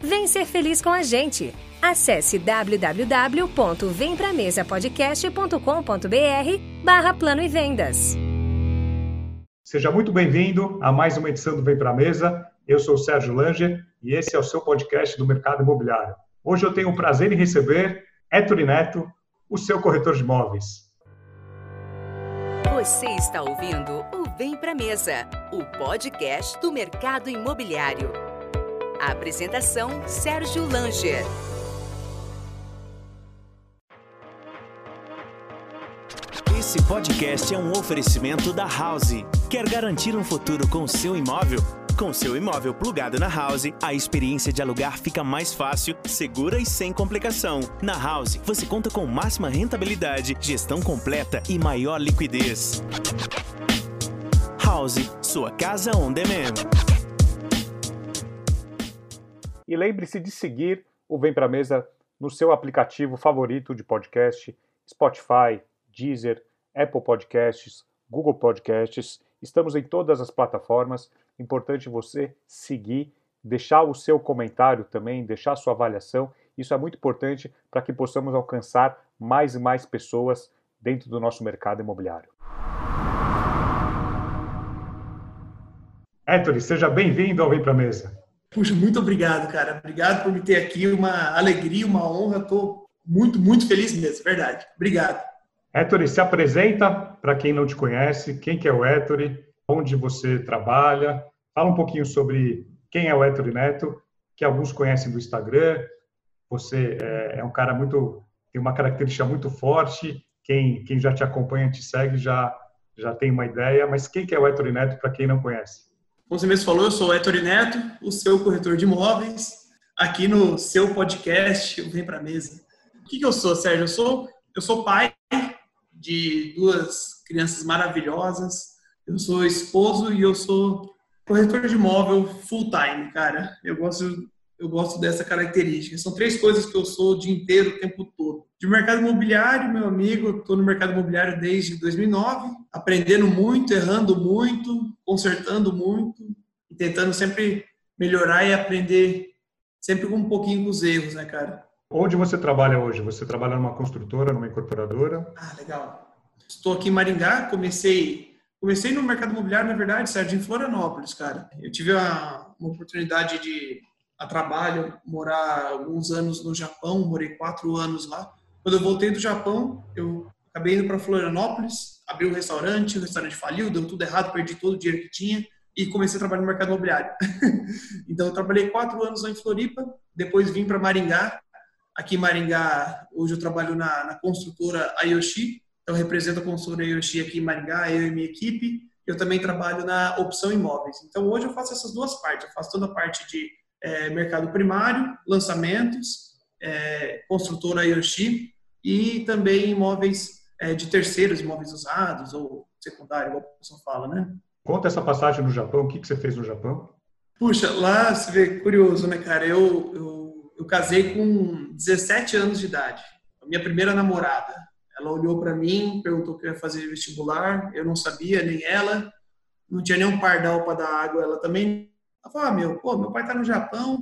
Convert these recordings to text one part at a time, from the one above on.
Vem ser feliz com a gente. Acesse www.vempramesapodcast.com.br barra Plano e Vendas. Seja muito bem-vindo a mais uma edição do Vem Pra Mesa. Eu sou o Sérgio Langer e esse é o seu podcast do mercado imobiliário. Hoje eu tenho o prazer em receber Héctor Neto, o seu corretor de imóveis. Você está ouvindo o Vem Pra Mesa, o podcast do mercado imobiliário. A apresentação: Sérgio Langer. Esse podcast é um oferecimento da House. Quer garantir um futuro com seu imóvel? Com seu imóvel plugado na House, a experiência de alugar fica mais fácil, segura e sem complicação. Na House, você conta com máxima rentabilidade, gestão completa e maior liquidez. House, sua casa on demand. E lembre-se de seguir o Vem Pra Mesa no seu aplicativo favorito de podcast, Spotify, Deezer, Apple Podcasts, Google Podcasts. Estamos em todas as plataformas. Importante você seguir, deixar o seu comentário também, deixar a sua avaliação. Isso é muito importante para que possamos alcançar mais e mais pessoas dentro do nosso mercado imobiliário. Héctor, seja bem-vindo ao Vem Pra Mesa. Puxa, muito obrigado, cara. Obrigado por me ter aqui. Uma alegria, uma honra. Estou muito, muito feliz mesmo, verdade. Obrigado. Héctor, se apresenta para quem não te conhece. Quem que é o Héctor? Onde você trabalha? Fala um pouquinho sobre quem é o Héctor Neto, que alguns conhecem do Instagram. Você é, é um cara muito... tem uma característica muito forte. Quem, quem já te acompanha, te segue, já, já tem uma ideia. Mas quem que é o Héctor Neto para quem não conhece? Como você mesmo falou, eu sou o Héctor Neto, o seu corretor de imóveis, aqui no seu podcast, Vem Pra Mesa. O que, que eu sou, Sérgio? Eu sou, eu sou pai de duas crianças maravilhosas, eu sou esposo e eu sou corretor de imóvel full time, cara. Eu gosto, eu gosto dessa característica. São três coisas que eu sou o dia inteiro, o tempo todo. De mercado imobiliário, meu amigo, estou no mercado imobiliário desde 2009, aprendendo muito, errando muito, consertando muito e tentando sempre melhorar e aprender sempre com um pouquinho com os erros, né, cara? Onde você trabalha hoje? Você trabalha numa construtora, numa incorporadora? Ah, legal. Estou aqui em Maringá, comecei comecei no mercado imobiliário, na verdade, Sérgio, em Florianópolis, cara. Eu tive a, uma oportunidade de, a trabalho, morar alguns anos no Japão, morei quatro anos lá. Quando eu voltei do Japão, eu acabei indo para Florianópolis, abri um restaurante, o restaurante faliu, deu tudo errado, perdi todo o dinheiro que tinha e comecei a trabalhar no mercado imobiliário. então, eu trabalhei quatro anos lá em Floripa, depois vim para Maringá. Aqui em Maringá, hoje eu trabalho na, na construtora Ayoshi, então represento a construtora Ayoshi aqui em Maringá, eu e minha equipe. Eu também trabalho na opção imóveis. Então, hoje eu faço essas duas partes. Eu faço toda a parte de é, mercado primário, lançamentos, é, construtora Ayoshi e também imóveis é, de terceiros, imóveis usados ou secundário, igual a pessoa fala, né? Conta essa passagem no Japão, o que, que você fez no Japão? Puxa, lá você vê, curioso, né, cara? Eu, eu, eu casei com 17 anos de idade, a minha primeira namorada. Ela olhou para mim, perguntou que eu ia fazer vestibular, eu não sabia, nem ela, não tinha nenhum pardal para dar água, ela também. Ela falou: ah, meu, pô, meu pai tá no Japão,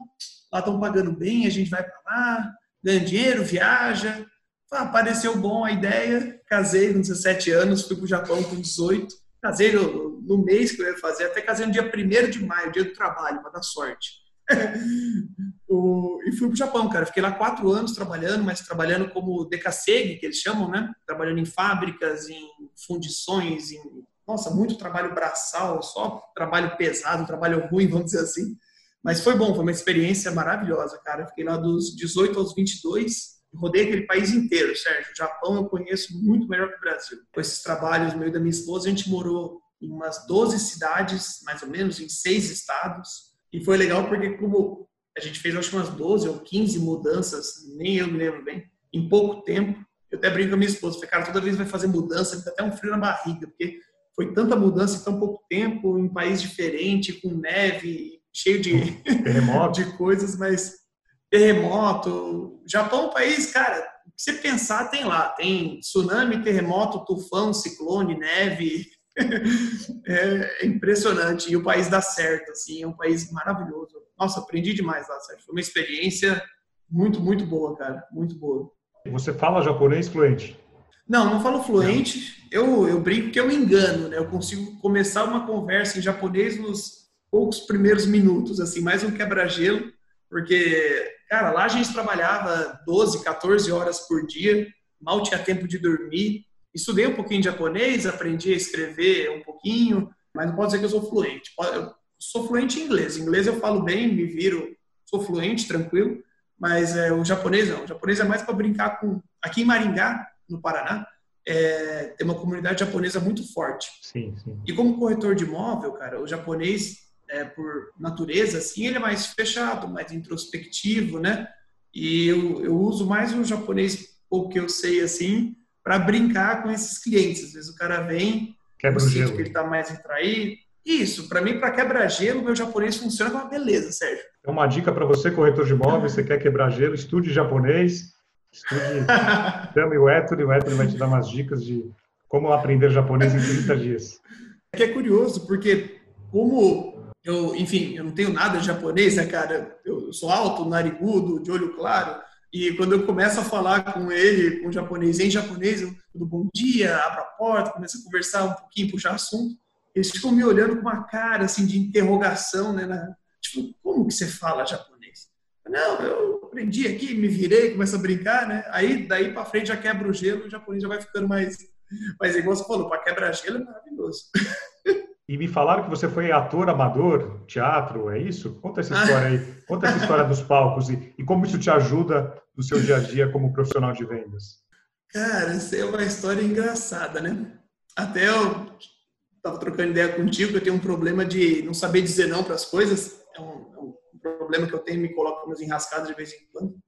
lá estão pagando bem, a gente vai para lá, ganha dinheiro, viaja. Ah, pareceu bom a ideia, casei com 17 anos, fui para o Japão com 18, casei no, no, mês que eu ia fazer, até casei no dia 1 de maio, dia do trabalho, para dar sorte. O, e fui para o Japão, cara. Fiquei lá quatro anos trabalhando, mas trabalhando como decassegue, que eles chamam, né? Trabalhando em fábricas, em fundições, em nossa, muito trabalho braçal, só trabalho pesado, trabalho ruim, vamos dizer assim. Mas foi bom, foi uma experiência maravilhosa, cara. Fiquei lá dos 18 aos 22, rodei aquele país inteiro, Sérgio. O Japão eu conheço muito melhor que o Brasil. Com esses trabalhos meio da minha esposa, a gente morou em umas 12 cidades, mais ou menos, em seis estados. E foi legal porque como a gente fez acho umas 12 ou 15 mudanças, nem eu me lembro bem, em pouco tempo. Eu até brinco com a minha esposa, falei, cara, toda vez vai fazer mudança, me dá até um frio na barriga, porque foi tanta mudança em tão pouco tempo, em um país diferente, com neve, cheio de, de coisas, mas terremoto. Japão é um país, cara, se você pensar, tem lá. Tem tsunami, terremoto, tufão, ciclone, neve. é impressionante. E o país dá certo, assim, é um país maravilhoso. Nossa, aprendi demais lá, Sérgio. Foi uma experiência muito, muito boa, cara. Muito boa. Você fala japonês fluente? Não, não falo fluente. Eu, eu brinco que eu me engano, né? Eu consigo começar uma conversa em japonês nos poucos primeiros minutos, assim, mais um quebra-gelo, porque, cara, lá a gente trabalhava 12, 14 horas por dia, mal tinha tempo de dormir. Estudei um pouquinho de japonês, aprendi a escrever um pouquinho, mas não pode dizer que eu sou fluente. Eu sou fluente em inglês. Em inglês eu falo bem, me viro, sou fluente, tranquilo, mas é, o japonês não. O japonês é mais para brincar com. Aqui em Maringá, no Paraná, é, tem uma comunidade japonesa muito forte. Sim, sim. E como corretor de imóvel, cara, o japonês, é, por natureza, assim, ele é mais fechado, mais introspectivo, né? E eu, eu uso mais o japonês, o que eu sei, assim, para brincar com esses clientes. Às vezes o cara vem, quebra eu gelo. que ele está mais retraído. Isso, para mim, para quebra-gelo, meu japonês funciona com uma beleza, Sérgio. É uma dica para você, corretor de imóveis, você quer quebrar gelo, estude japonês Estude, chame o e o Héctor vai te dar umas dicas de como aprender japonês em 30 dias. É que é curioso, porque como eu, enfim, eu não tenho nada de japonês, né, cara? Eu sou alto, narigudo, de olho claro, e quando eu começo a falar com ele, com o japonês, em japonês, eu, tudo bom dia, abro a porta, começo a conversar um pouquinho, puxar assunto, eles ficam me olhando com uma cara, assim, de interrogação, né? Na, tipo, como que você fala japonês? Não, eu aprendi aqui, me virei, começo a brincar, né? Aí daí para frente já quebra o gelo, o japonês já vai ficando mais, mais igual você falou, para quebrar gelo é maravilhoso. E me falaram que você foi ator amador, teatro, é isso? Conta essa história aí. Conta essa história dos palcos e, e como isso te ajuda no seu dia a dia como profissional de vendas. Cara, essa é uma história engraçada, né? Até eu estava trocando ideia contigo, eu tenho um problema de não saber dizer não para as coisas. É um, é um problema que eu tenho, me coloco umas enrascadas de vez em quando.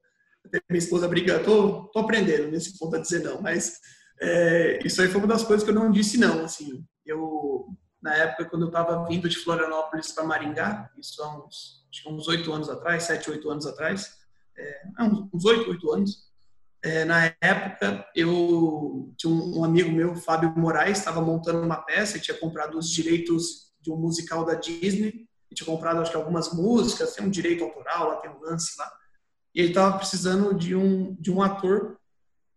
Até minha esposa briga, tô, tô aprendendo nesse ponto a dizer não, mas é, isso aí foi uma das coisas que eu não disse não, assim. Eu, na época, quando eu estava vindo de Florianópolis para Maringá, isso há uns, acho uns oito anos atrás, sete, oito anos atrás, é, uns oito, oito anos, é, na época, eu tinha um, amigo meu, Fábio Moraes, estava montando uma peça tinha comprado os direitos de um musical da Disney tinha comprado acho que algumas músicas, tem um direito autoral, lá tem um lance lá. E ele estava precisando de um, de um ator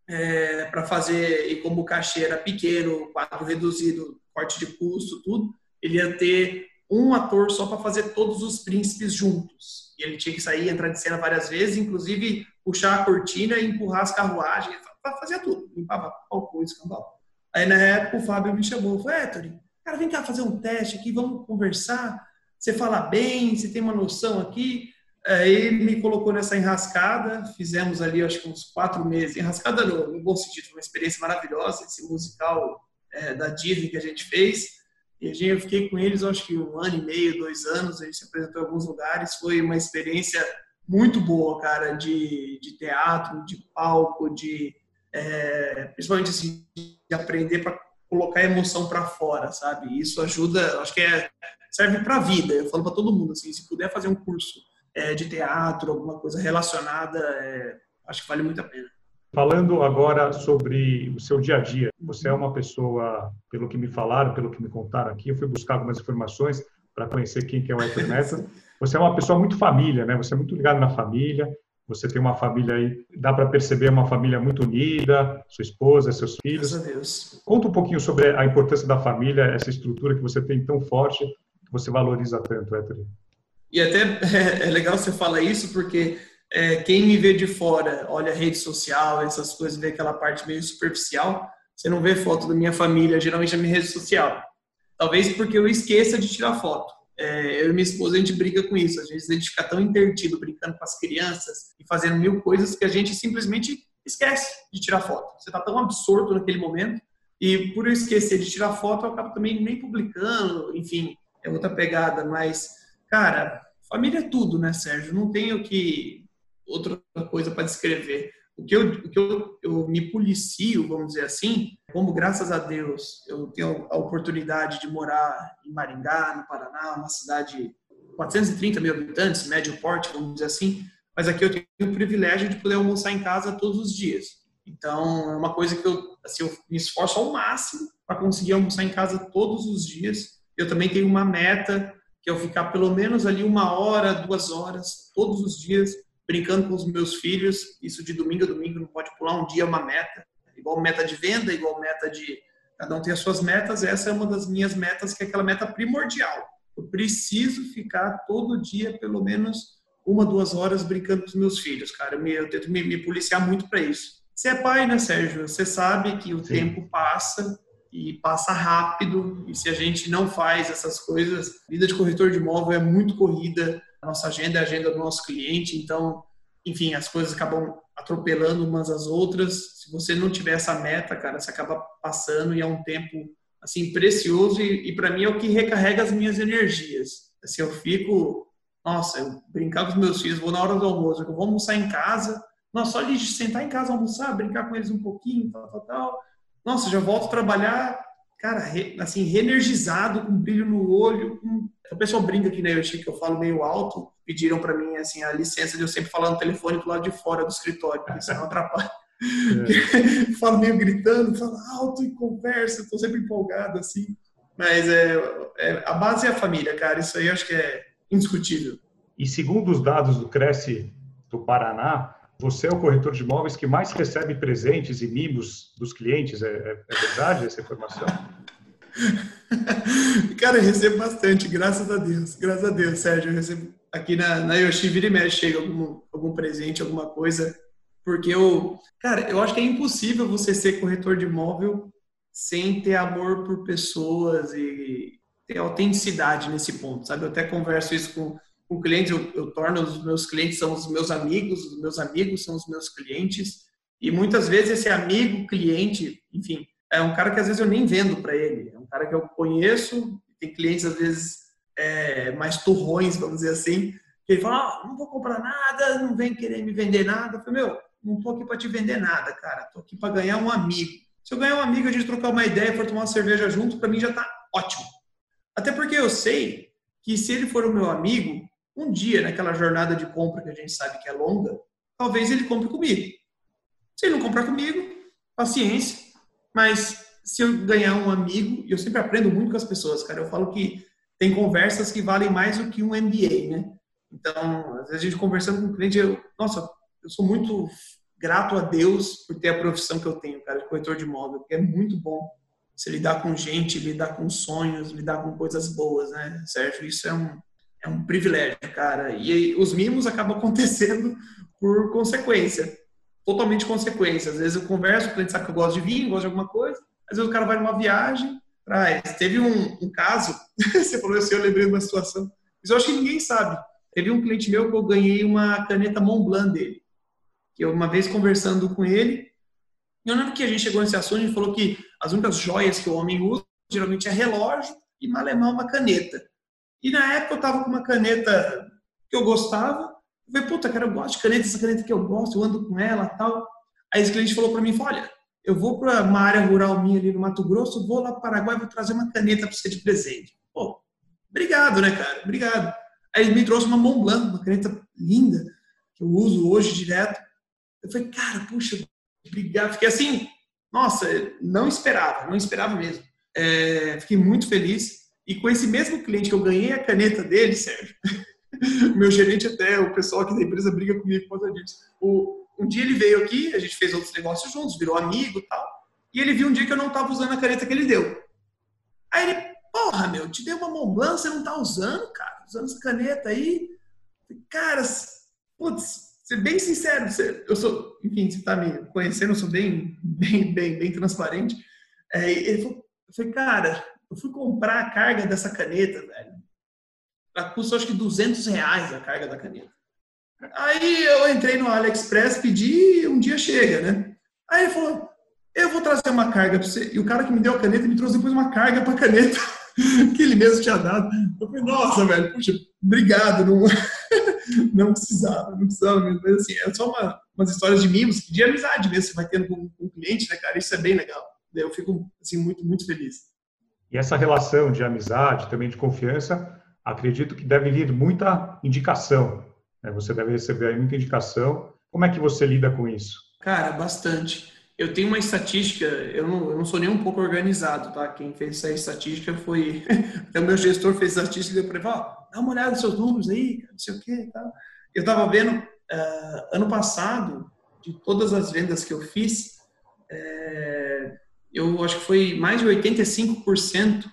é, para fazer, e como o cachê era pequeno, quadro reduzido, corte de custo, tudo, ele ia ter um ator só para fazer todos os príncipes juntos. E ele tinha que sair, entrar de cena várias vezes, inclusive puxar a cortina e empurrar as carruagens, fazia tudo, limpava palco, escambau. Aí na época o Fábio me chamou, falou, Tori, cara, vem cá fazer um teste aqui, vamos conversar você fala bem, você tem uma noção aqui. Aí ele me colocou nessa enrascada, fizemos ali acho que uns quatro meses, enrascada no, bom sentido, uma experiência maravilhosa, esse musical é, da Disney que a gente fez. E a gente, eu fiquei com eles acho que um ano e meio, dois anos, a gente se apresentou em alguns lugares, foi uma experiência muito boa, cara, de, de teatro, de palco, de é, principalmente assim, de aprender para colocar a emoção para fora, sabe? Isso ajuda, acho que é serve para a vida. Eu falo para todo mundo assim, se puder fazer um curso é, de teatro, alguma coisa relacionada, é, acho que vale muito a pena. Falando agora sobre o seu dia a dia, você é uma pessoa, pelo que me falaram, pelo que me contaram aqui, eu fui buscar algumas informações para conhecer quem que é o Héctor Meta. Você é uma pessoa muito família, né? Você é muito ligado na família. Você tem uma família aí, dá para perceber uma família muito unida, sua esposa, seus filhos. Graças a Deus. Conta um pouquinho sobre a importância da família, essa estrutura que você tem tão forte você valoriza tanto, Héctor? E até é, é legal você falar isso, porque é, quem me vê de fora, olha rede social, essas coisas, vê aquela parte meio superficial, você não vê foto da minha família, geralmente é minha rede social. Talvez porque eu esqueça de tirar foto. É, eu e minha esposa, a gente briga com isso. Às vezes a gente fica tão intertido brincando com as crianças e fazendo mil coisas que a gente simplesmente esquece de tirar foto. Você está tão absorto naquele momento e por eu esquecer de tirar foto, eu acabo também nem publicando, enfim, é outra pegada. Mas, cara, família é tudo, né, Sérgio? Não tenho que outra coisa para descrever. O que, eu, o que eu, eu me policio, vamos dizer assim, como graças a Deus eu tenho a oportunidade de morar em Maringá, no Paraná, uma cidade 430 mil habitantes, médio porte, vamos dizer assim, mas aqui eu tenho o privilégio de poder almoçar em casa todos os dias. Então, é uma coisa que eu, assim, eu me esforço ao máximo para conseguir almoçar em casa todos os dias. Eu também tenho uma meta que é eu ficar pelo menos ali uma hora, duas horas, todos os dias, brincando com os meus filhos. Isso de domingo a domingo, não pode pular um dia é uma meta. Igual meta de venda, igual meta de... Cada um tem as suas metas. Essa é uma das minhas metas, que é aquela meta primordial. Eu preciso ficar todo dia, pelo menos uma, duas horas brincando com os meus filhos, cara. Eu tento me, me policiar muito para isso. Você é pai, né, Sérgio? Você sabe que o Sim. tempo passa e passa rápido. E se a gente não faz essas coisas, vida de corretor de imóvel é muito corrida. Nossa agenda é a agenda do nosso cliente. Então, enfim, as coisas acabam atropelando umas às outras. Se você não tiver essa meta, cara, você acaba passando e é um tempo assim precioso e, e para mim é o que recarrega as minhas energias. Assim, eu fico nossa, eu brincar com os meus filhos, vou na hora do almoço, eu vou almoçar em casa. Nossa, só de sentar em casa, almoçar, brincar com eles um pouquinho, tal, tal, tal. Nossa, já volto a trabalhar, cara, re, assim, reenergizado, com brilho no olho. Com... O pessoal brinca aqui na né, Yoshi, que eu falo meio alto. Pediram para mim, assim, a licença de eu sempre falar no telefone do lado de fora do escritório, porque senão atrapalha. É. falo meio gritando, falo alto e conversa, estou sempre empolgado, assim. Mas é, é, a base é a família, cara. Isso aí eu acho que é indiscutível. E segundo os dados do Cresce do Paraná, você é o corretor de imóveis que mais recebe presentes e mimos dos clientes. É, é, é verdade essa informação? Cara, eu recebo bastante, graças a Deus. Graças a Deus, Sérgio. Eu recebo aqui na, na Yoshi, vira e mexe, chega algum, algum presente, alguma coisa. Porque eu, cara, eu acho que é impossível você ser corretor de imóvel sem ter amor por pessoas e, ter autenticidade nesse ponto, sabe? Eu até converso isso com, com clientes, eu, eu torno os meus clientes são os meus amigos, os meus amigos são os meus clientes, e muitas vezes esse amigo, cliente, enfim, é um cara que às vezes eu nem vendo para ele, é um cara que eu conheço, tem clientes às vezes é, mais turrões, vamos dizer assim, que ele fala, ah, não vou comprar nada, não vem querer me vender nada. Eu falei, meu, não tô aqui para te vender nada, cara, tô aqui para ganhar um amigo. Se eu ganhar um amigo, a gente trocar uma ideia, for tomar uma cerveja junto, para mim já tá ótimo. Até porque eu sei que se ele for o meu amigo, um dia naquela jornada de compra que a gente sabe que é longa, talvez ele compre comigo. Se ele não comprar comigo, paciência. Mas se eu ganhar um amigo, e eu sempre aprendo muito com as pessoas, cara, eu falo que tem conversas que valem mais do que um MBA, né? Então, às vezes a gente conversando com um cliente, eu, nossa, eu sou muito grato a Deus por ter a profissão que eu tenho, cara, de corretor de imóvel, porque é muito bom você lidar com gente, lidar com sonhos, lidar com coisas boas, né, Sérgio? Isso é um, é um privilégio, cara. E os mimos acabam acontecendo por consequência, totalmente consequência. Às vezes eu converso, o cliente sabe que eu gosto de vinho, gosto de alguma coisa, às vezes o cara vai numa viagem, traz. Teve um, um caso, você falou assim, eu lembrei de uma situação, mas eu acho que ninguém sabe. Teve um cliente meu que eu ganhei uma caneta Montblanc dele. Que eu, uma vez conversando com ele, eu lembro que a gente chegou nesse assunto e falou que as únicas joias que o homem usa geralmente é relógio e malemar uma caneta. E na época eu tava com uma caneta que eu gostava. Eu falei, puta, cara, eu gosto de caneta, essa caneta que eu gosto, eu ando com ela tal. Aí esse cliente falou para mim, olha, eu vou para uma área rural minha ali no Mato Grosso, vou lá para o Paraguai, vou trazer uma caneta para você de presente. Pô, obrigado, né, cara? Obrigado. Aí ele me trouxe uma Montblanc, uma caneta linda, que eu uso hoje direto. Eu falei, cara, puxa, obrigado. Fiquei assim, nossa, não esperava, não esperava mesmo. É, fiquei muito feliz. E com esse mesmo cliente que eu ganhei a caneta dele, Sérgio, meu gerente até, o pessoal aqui da empresa briga comigo por causa disso. O, um dia ele veio aqui, a gente fez outros negócios juntos, virou amigo e tal. E ele viu um dia que eu não estava usando a caneta que ele deu. Aí ele, porra, meu, te dei uma Montblanc, você não tá usando, cara, usando essa caneta aí. Cara, putz, ser bem sincero, eu sou, enfim, você tá me conhecendo, eu sou bem, bem, bem, bem transparente. É, ele falou, eu falei, cara, eu fui comprar a carga dessa caneta, velho. Ela custa acho que 200 reais a carga da caneta. Aí eu entrei no AliExpress, pedi e um dia chega, né? Aí ele falou, eu vou trazer uma carga para você. E o cara que me deu a caneta me trouxe depois uma carga para caneta que ele mesmo tinha dado. Eu falei, nossa, velho, puxa, obrigado. Não, não precisava, não precisava mesmo. Mas assim, é só uma, umas histórias de mimos, de amizade mesmo, você vai tendo com, com o cliente, né, cara? Isso é bem legal. Eu fico, assim, muito, muito feliz. E essa relação de amizade, também de confiança, acredito que deve vir muita indicação. Né? Você deve receber muita indicação. Como é que você lida com isso? Cara, bastante eu tenho uma estatística, eu não, eu não sou nem um pouco organizado, tá? Quem fez essa estatística foi. O meu gestor fez estatística e ele: ó, dá uma olhada nos seus números aí, não sei o quê e tal. Eu estava vendo, uh, ano passado, de todas as vendas que eu fiz, é, eu acho que foi mais de 85%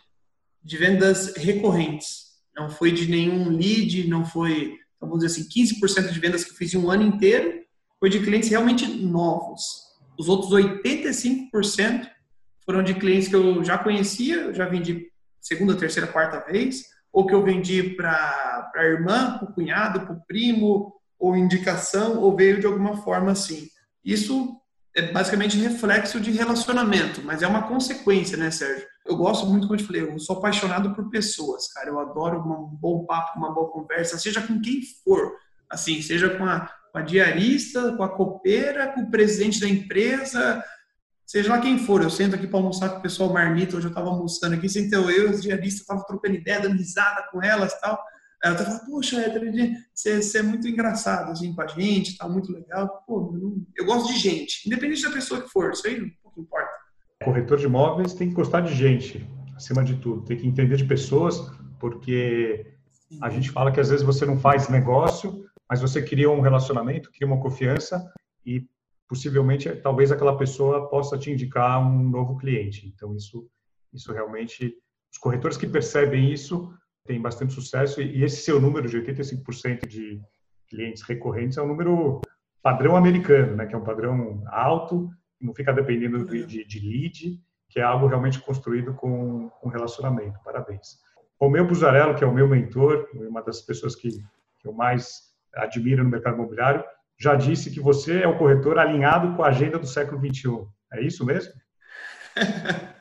de vendas recorrentes. Não foi de nenhum lead, não foi, vamos dizer assim, 15% de vendas que eu fiz em um ano inteiro foi de clientes realmente novos. Os outros 85% foram de clientes que eu já conhecia, já vendi segunda, terceira, quarta vez, ou que eu vendi para a irmã, para o cunhado, para o primo, ou indicação, ou veio de alguma forma assim. Isso é basicamente reflexo de relacionamento, mas é uma consequência, né, Sérgio? Eu gosto muito, como eu te falei, eu sou apaixonado por pessoas, cara. Eu adoro um bom papo, uma boa conversa, seja com quem for. Assim, seja com a, com a diarista, com a copeira, com o presidente da empresa, seja lá quem for. Eu sento aqui para almoçar com o pessoal marmita, hoje eu estava almoçando aqui, sentei eu, os diaristas estavam trocando ideia, dando risada com elas tal. Ela até falou, poxa, você, você é muito engraçado assim, com a gente, tá muito legal. Pô, eu, eu gosto de gente, independente da pessoa que for, isso aí não importa. Corretor de imóveis tem que gostar de gente, acima de tudo. Tem que entender de pessoas, porque a gente fala que às vezes você não faz negócio, mas você cria um relacionamento, cria uma confiança e possivelmente talvez aquela pessoa possa te indicar um novo cliente. Então isso isso realmente os corretores que percebem isso têm bastante sucesso e esse seu número de 85% de clientes recorrentes é um número padrão americano, né, que é um padrão alto, não fica dependendo de, de, de lead, que é algo realmente construído com, com relacionamento. Parabéns. O meu Buzarello, que é o meu mentor, uma das pessoas que, que eu mais admira no mercado imobiliário, já disse que você é o corretor alinhado com a agenda do século XXI. É isso mesmo?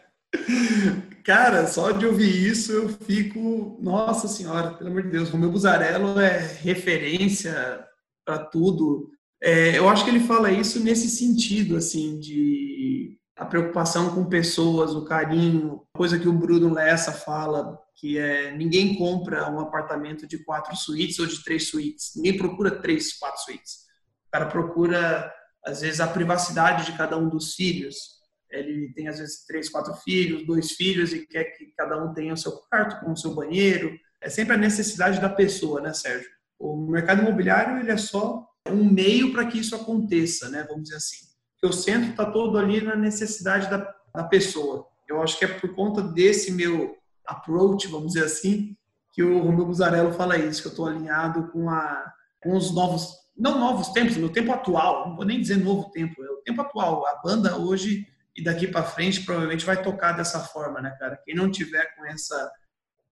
Cara, só de ouvir isso eu fico, nossa senhora, pelo amor de Deus, o meu Buzarello é referência para tudo. É, eu acho que ele fala isso nesse sentido, assim, de a preocupação com pessoas, o carinho, coisa que o Bruno Lessa fala que é ninguém compra um apartamento de quatro suítes ou de três suítes. Ninguém procura três, quatro suítes. O cara procura, às vezes, a privacidade de cada um dos filhos. Ele tem, às vezes, três, quatro filhos, dois filhos e quer que cada um tenha o seu quarto com o seu banheiro. É sempre a necessidade da pessoa, né, Sérgio? O mercado imobiliário ele é só um meio para que isso aconteça, né? Vamos dizer assim. Que o centro está todo ali na necessidade da, da pessoa. Eu acho que é por conta desse meu approach, vamos dizer assim, que o Romeu Buzarello fala isso, que eu estou alinhado com, a, com os novos, não novos tempos, no tempo atual, não vou nem dizer novo tempo, é o tempo atual. A banda hoje e daqui para frente provavelmente vai tocar dessa forma, né, cara? Quem não tiver com essa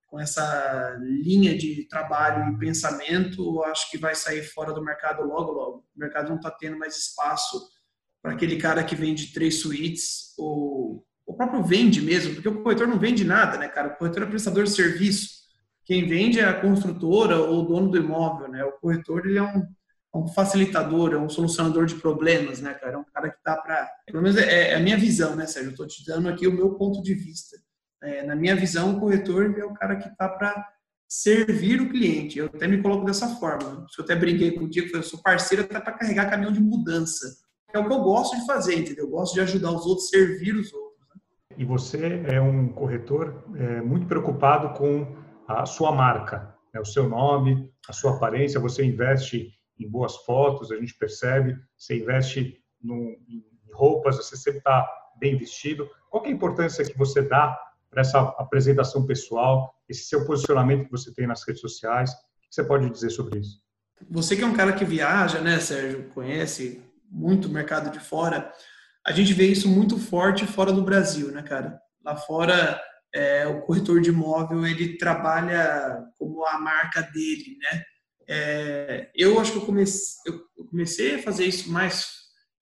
com essa linha de trabalho e pensamento, acho que vai sair fora do mercado logo, logo. O mercado não está tendo mais espaço para aquele cara que vende três suítes ou o próprio vende mesmo, porque o corretor não vende nada, né, cara? O corretor é prestador de serviço. Quem vende é a construtora ou o dono do imóvel, né? O corretor ele é um, um facilitador, é um solucionador de problemas, né, cara? É um cara que tá para, pelo menos é, é, a minha visão, né, Sérgio? Eu tô te dando aqui o meu ponto de vista. É, na minha visão, o corretor é o cara que tá para servir o cliente. Eu até me coloco dessa forma. Eu até brinquei contigo, eu sou parceiro até para carregar caminhão de mudança. É o que eu gosto de fazer, entendeu? Eu gosto de ajudar os outros, servir os outros e você é um corretor é, muito preocupado com a sua marca, né, o seu nome, a sua aparência. Você investe em boas fotos, a gente percebe. Você investe em roupas, você sempre está bem vestido. Qual é a importância que você dá para essa apresentação pessoal, esse seu posicionamento que você tem nas redes sociais. O que você pode dizer sobre isso? Você que é um cara que viaja, né, Sérgio, conhece muito o mercado de fora, a gente vê isso muito forte fora do Brasil, né, cara? Lá fora, é, o corretor de imóvel, ele trabalha como a marca dele, né? É, eu acho que eu comecei, eu comecei a fazer isso mais.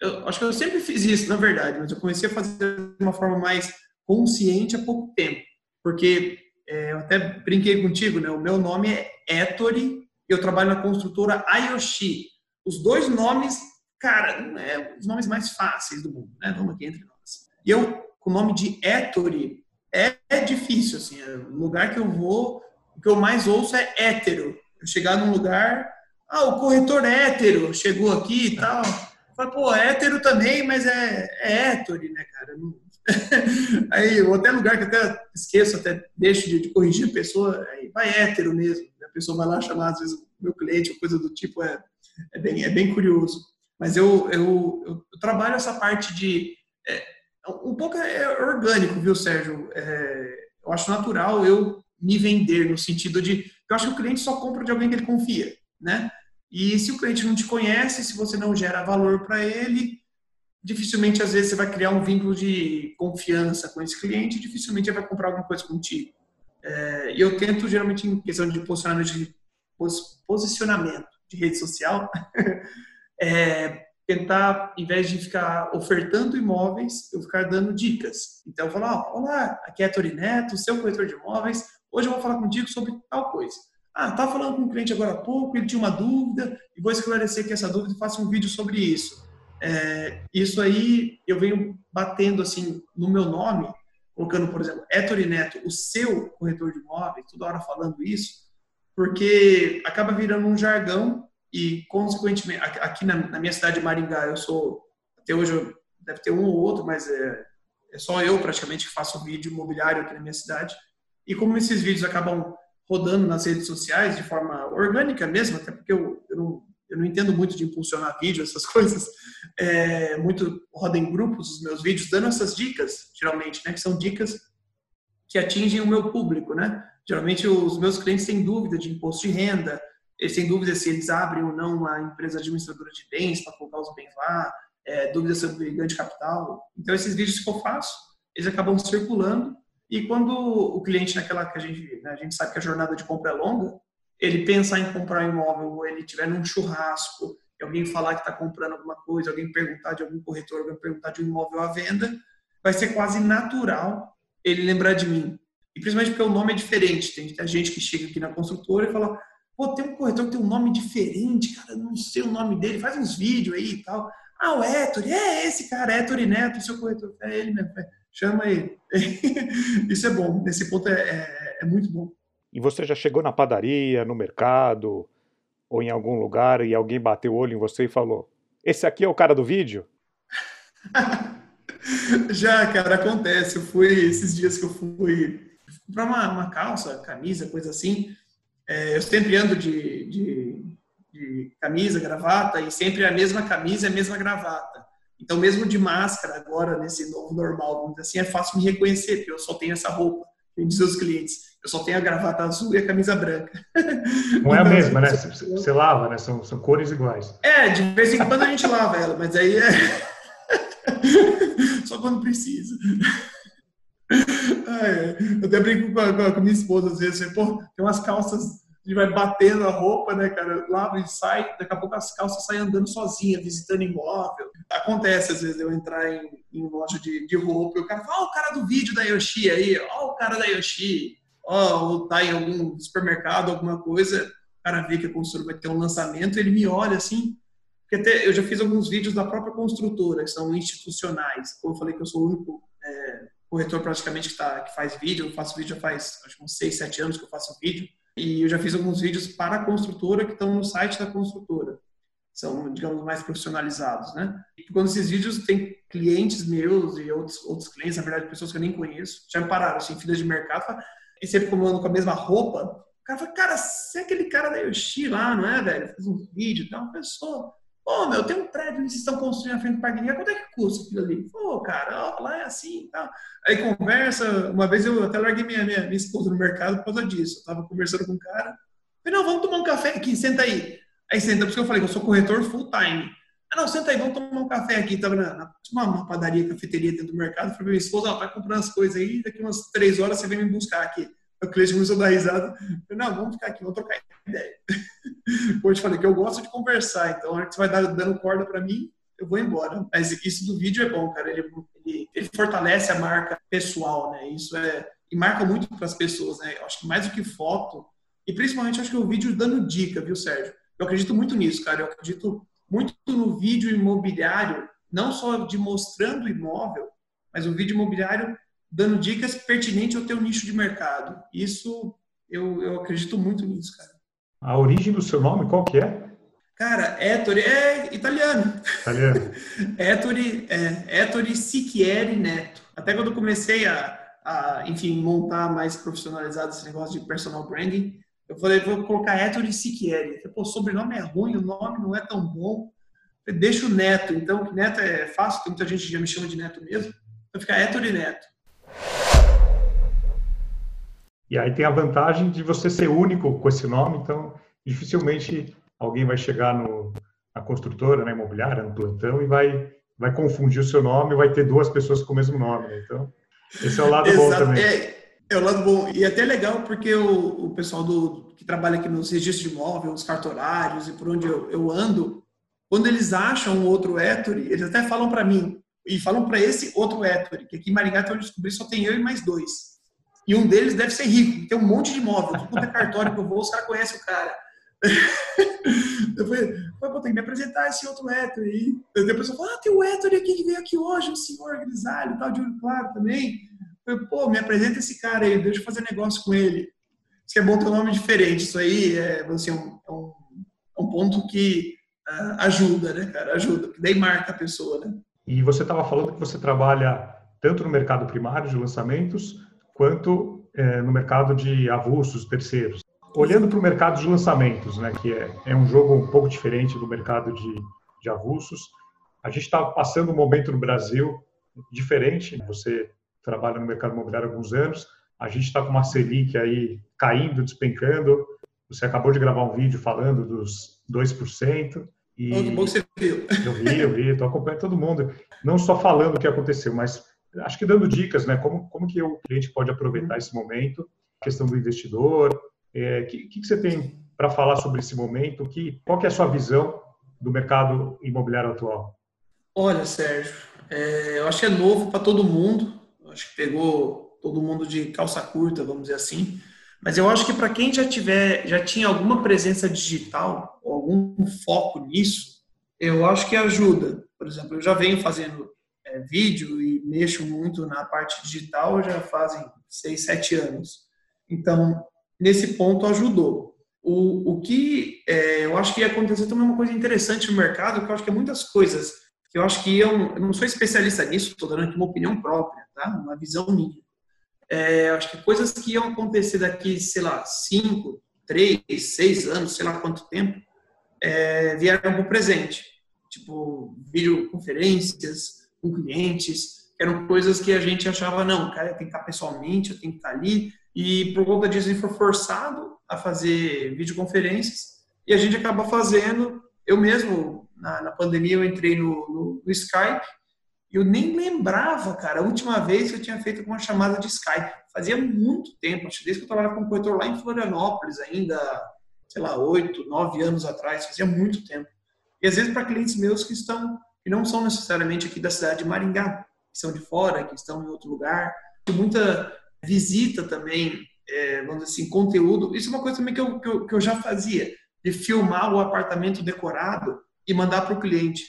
Eu acho que eu sempre fiz isso, na verdade, mas eu comecei a fazer de uma forma mais consciente há pouco tempo. Porque é, eu até brinquei contigo, né? O meu nome é Ettore, eu trabalho na construtora Ayoshi. Os dois nomes, cara, não é os nomes mais fáceis do mundo, né? Vamos aqui entre nós. E eu, com o nome de Ettore, é, é difícil, assim. É, o lugar que eu vou, o que eu mais ouço é hétero chegar num lugar, ah, o corretor hétero chegou aqui e tal. Falo, pô, hétero também, mas é, é hétero, né, cara? aí, ou até lugar que até esqueço, até deixo de, de, corrigir a pessoa, aí vai hétero mesmo. A pessoa vai lá chamar, às vezes, o meu cliente, ou coisa do tipo, é, é, bem, é bem curioso. Mas eu, eu, eu, eu trabalho essa parte de. É, um pouco é orgânico, viu, Sérgio? É, eu acho natural eu me vender, no sentido de eu acho que o cliente só compra de alguém que ele confia, né? E se o cliente não te conhece, se você não gera valor para ele, dificilmente às vezes você vai criar um vínculo de confiança com esse cliente, dificilmente ele vai comprar alguma coisa contigo. É, eu tento geralmente em questão de posicionamento de, posicionamento de rede social, é, tentar, em vez de ficar ofertando imóveis, eu ficar dando dicas. Então, eu falo, oh, olá, aqui é Tori Neto, seu corretor de imóveis, Hoje eu vou falar contigo sobre tal coisa. Ah, estava falando com um cliente agora há pouco, ele tinha uma dúvida, e vou esclarecer que essa dúvida e faço um vídeo sobre isso. É, isso aí eu venho batendo assim no meu nome, colocando, por exemplo, Ettore Neto, o seu corretor de imóveis, toda hora falando isso, porque acaba virando um jargão e, consequentemente, aqui na, na minha cidade de Maringá, eu sou, até hoje deve ter um ou outro, mas é, é só eu praticamente que faço vídeo imobiliário aqui na minha cidade. E como esses vídeos acabam rodando nas redes sociais de forma orgânica mesmo, até porque eu, eu, não, eu não entendo muito de impulsionar vídeo, essas coisas, é, muito roda em grupos os meus vídeos, dando essas dicas, geralmente, né, que são dicas que atingem o meu público, né? Geralmente os meus clientes têm dúvida de imposto de renda, eles têm dúvida se eles abrem ou não uma empresa administradora de bens para colocar os bens lá, é, sobre ganho de capital. Então esses vídeos que eu faço, eles acabam circulando e quando o cliente, naquela que a gente, né, a gente sabe que a jornada de compra é longa, ele pensar em comprar um imóvel, ou ele tiver num churrasco, alguém falar que está comprando alguma coisa, alguém perguntar de algum corretor, alguém perguntar de um imóvel à venda, vai ser quase natural ele lembrar de mim. E principalmente porque o nome é diferente. Tem gente que chega aqui na construtora e fala: pô, tem um corretor que tem um nome diferente, cara, não sei o nome dele, faz uns vídeos aí e tal. Ah, o Ettore, é esse cara, Ettore Neto, seu corretor. É ele mesmo. É chama ele. Isso é bom, nesse ponto é, é, é, muito bom. E você já chegou na padaria, no mercado, ou em algum lugar e alguém bateu o olho em você e falou: Esse aqui é o cara do vídeo? já, cara, acontece. Eu fui, esses dias que eu fui comprar uma, uma calça, camisa, coisa assim. É, eu sempre ando de, de, de camisa, gravata, e sempre a mesma camisa e a mesma gravata. Então, mesmo de máscara, agora, nesse novo normal, vamos dizer assim, é fácil me reconhecer, porque eu só tenho essa roupa. Eu diz aos clientes, eu só tenho a gravata azul e a camisa branca. Não é a então, mesma, né? Você lava, né? São, são cores iguais. É, de vez em quando a gente lava ela, mas aí é. só quando precisa. Ah, é. Eu até brinco com a, com a minha esposa às vezes, pô, tem umas calças gente vai batendo a roupa, né, cara? Lava e sai, daqui a pouco as calças saem andando sozinha, visitando imóvel. Acontece, às vezes, eu entrar em, em loja de, de roupa e o cara fala, ó, o cara do vídeo da Yoshi aí, ó, o cara da Yoshi, ó, ou tá em algum supermercado, alguma coisa, o cara vê que a construtora vai ter um lançamento, ele me olha assim, porque até eu já fiz alguns vídeos da própria construtora, que são institucionais. Como eu falei que eu sou o único é, corretor praticamente que, tá, que faz vídeo, eu faço vídeo já faz acho, uns 6, 7 anos que eu faço vídeo. E eu já fiz alguns vídeos para a construtora que estão no site da construtora. São, digamos, mais profissionalizados, né? E quando esses vídeos têm clientes meus e outros, outros clientes, na verdade, pessoas que eu nem conheço, já me pararam, assim, filas de mercado, e sempre ando com a mesma roupa, o cara fala, cara, você é aquele cara da Yoshi lá, não é, velho? Fez um vídeo e tal, pessoa. Pô, meu, tem um prédio que vocês estão construindo na frente do Parque Quanto é que custa aquilo ali? Pô, cara, lá é assim e tal. Aí conversa, uma vez eu até larguei minha, minha, minha esposa no mercado por causa disso. Eu tava conversando com um cara. Falei, não, vamos tomar um café aqui, senta aí. Aí senta, porque eu falei que eu sou corretor full time. Ah, não, senta aí, vamos tomar um café aqui. Tava na, na uma, uma, padaria, cafeteria dentro do mercado. Falei, minha esposa, ela tá comprando as coisas aí, daqui umas três horas você vem me buscar aqui. O cliente começou a dar risada. Falei, não, vamos ficar aqui, vamos trocar ideia. Hoje falei que eu gosto de conversar, então a hora que você vai dar, dando corda para mim, eu vou embora. Mas isso do vídeo é bom, cara. Ele, ele, ele fortalece a marca pessoal, né? Isso é. E marca muito para as pessoas, né? Eu acho que mais do que foto, e principalmente acho que o vídeo dando dica, viu, Sérgio? Eu acredito muito nisso, cara. Eu acredito muito no vídeo imobiliário, não só de mostrando o imóvel, mas o vídeo imobiliário dando dicas pertinentes ao teu nicho de mercado. Isso eu, eu acredito muito nisso, cara. A origem do seu nome, qual que é? Cara, Ettore é italiano. Italiano. Ettore, é, Ettore Siquieri Neto. Até quando eu comecei a, a, enfim, montar mais profissionalizado esse negócio de personal branding, eu falei, vou colocar Ettore Siquieri. falei, Pô, o sobrenome é ruim, o nome não é tão bom. falei, deixa o Neto. Então, Neto é fácil, muita gente já me chama de Neto mesmo. Então fica Ettore Neto. E aí tem a vantagem de você ser único com esse nome, então dificilmente alguém vai chegar no, na construtora, na imobiliária, no plantão e vai, vai confundir o seu nome, vai ter duas pessoas com o mesmo nome. Né? Então, esse é o lado bom também. É, é o lado bom. E é até legal porque o, o pessoal do, que trabalha aqui nos registros de imóvel, os cartorários e por onde eu, eu ando, quando eles acham um outro Ettore, eles até falam para mim, e falam para esse outro Ettore, que aqui em Maringá, até eu descobri, só tem eu e mais dois. E um deles deve ser rico, tem um monte de imóvel, tudo é cartório que eu vou, os caras conhecem o cara. eu falei, vou ter que me apresentar esse outro Héctor aí. Depois a pessoa falou, ah, tem o Héctor aqui que veio aqui hoje, o senhor grisalho, tal, de olho claro também. Eu falei, pô, me apresenta esse cara aí, deixa eu fazer negócio com ele. Isso é bom ter um nome diferente. Isso aí é, assim, um, é um, é um ponto que uh, ajuda, né, cara? Ajuda, que daí marca a pessoa, né? E você estava falando que você trabalha tanto no mercado primário de lançamentos, quanto é, no mercado de avulsos terceiros. Olhando para o mercado de lançamentos, né, que é, é um jogo um pouco diferente do mercado de, de avulsos, a gente está passando um momento no Brasil diferente. Você trabalha no mercado imobiliário há alguns anos, a gente está com uma Selic aí caindo, despencando. Você acabou de gravar um vídeo falando dos 2%. E bom que você viu. Eu vi, eu vi, estou acompanhando todo mundo. Não só falando o que aconteceu, mas acho que dando dicas, né? Como, como que o cliente pode aproveitar esse momento, a questão do investidor, o é, que, que, você tem para falar sobre esse momento? Que, qual que é a sua visão do mercado imobiliário atual? Olha, Sérgio, é, eu acho que é novo para todo mundo. Eu acho que pegou todo mundo de calça curta, vamos dizer assim. Mas eu acho que para quem já tiver, já tinha alguma presença digital, algum foco nisso, eu acho que ajuda. Por exemplo, eu já venho fazendo é, vídeo e mexo muito na parte digital já fazem seis, sete anos. Então, nesse ponto ajudou. O, o que é, eu acho que ia acontecer também uma coisa interessante no mercado, que eu acho que é muitas coisas que eu acho que eu, eu não sou especialista nisso, estou dando aqui uma opinião própria, tá? uma visão minha. É, acho que coisas que iam acontecer daqui, sei lá, cinco, três, seis anos, sei lá quanto tempo, é, vieram para o presente. Tipo, videoconferências, com clientes, eram coisas que a gente achava, não, cara, tem que estar pessoalmente, eu tenho que estar ali, e por conta disso a gente foi forçado a fazer videoconferências, e a gente acaba fazendo, eu mesmo, na, na pandemia, eu entrei no, no, no Skype, eu nem lembrava, cara, a última vez que eu tinha feito uma chamada de Skype. Fazia muito tempo, acho desde que eu trabalhava com corretor lá em Florianópolis, ainda, sei lá, oito, nove anos atrás, fazia muito tempo. E às vezes para clientes meus que estão que não são necessariamente aqui da cidade de Maringá, que são de fora, que estão em outro lugar. Tem muita visita também, é, vamos dizer assim, conteúdo. Isso é uma coisa também que eu, que eu, que eu já fazia, de filmar o apartamento decorado e mandar para o cliente.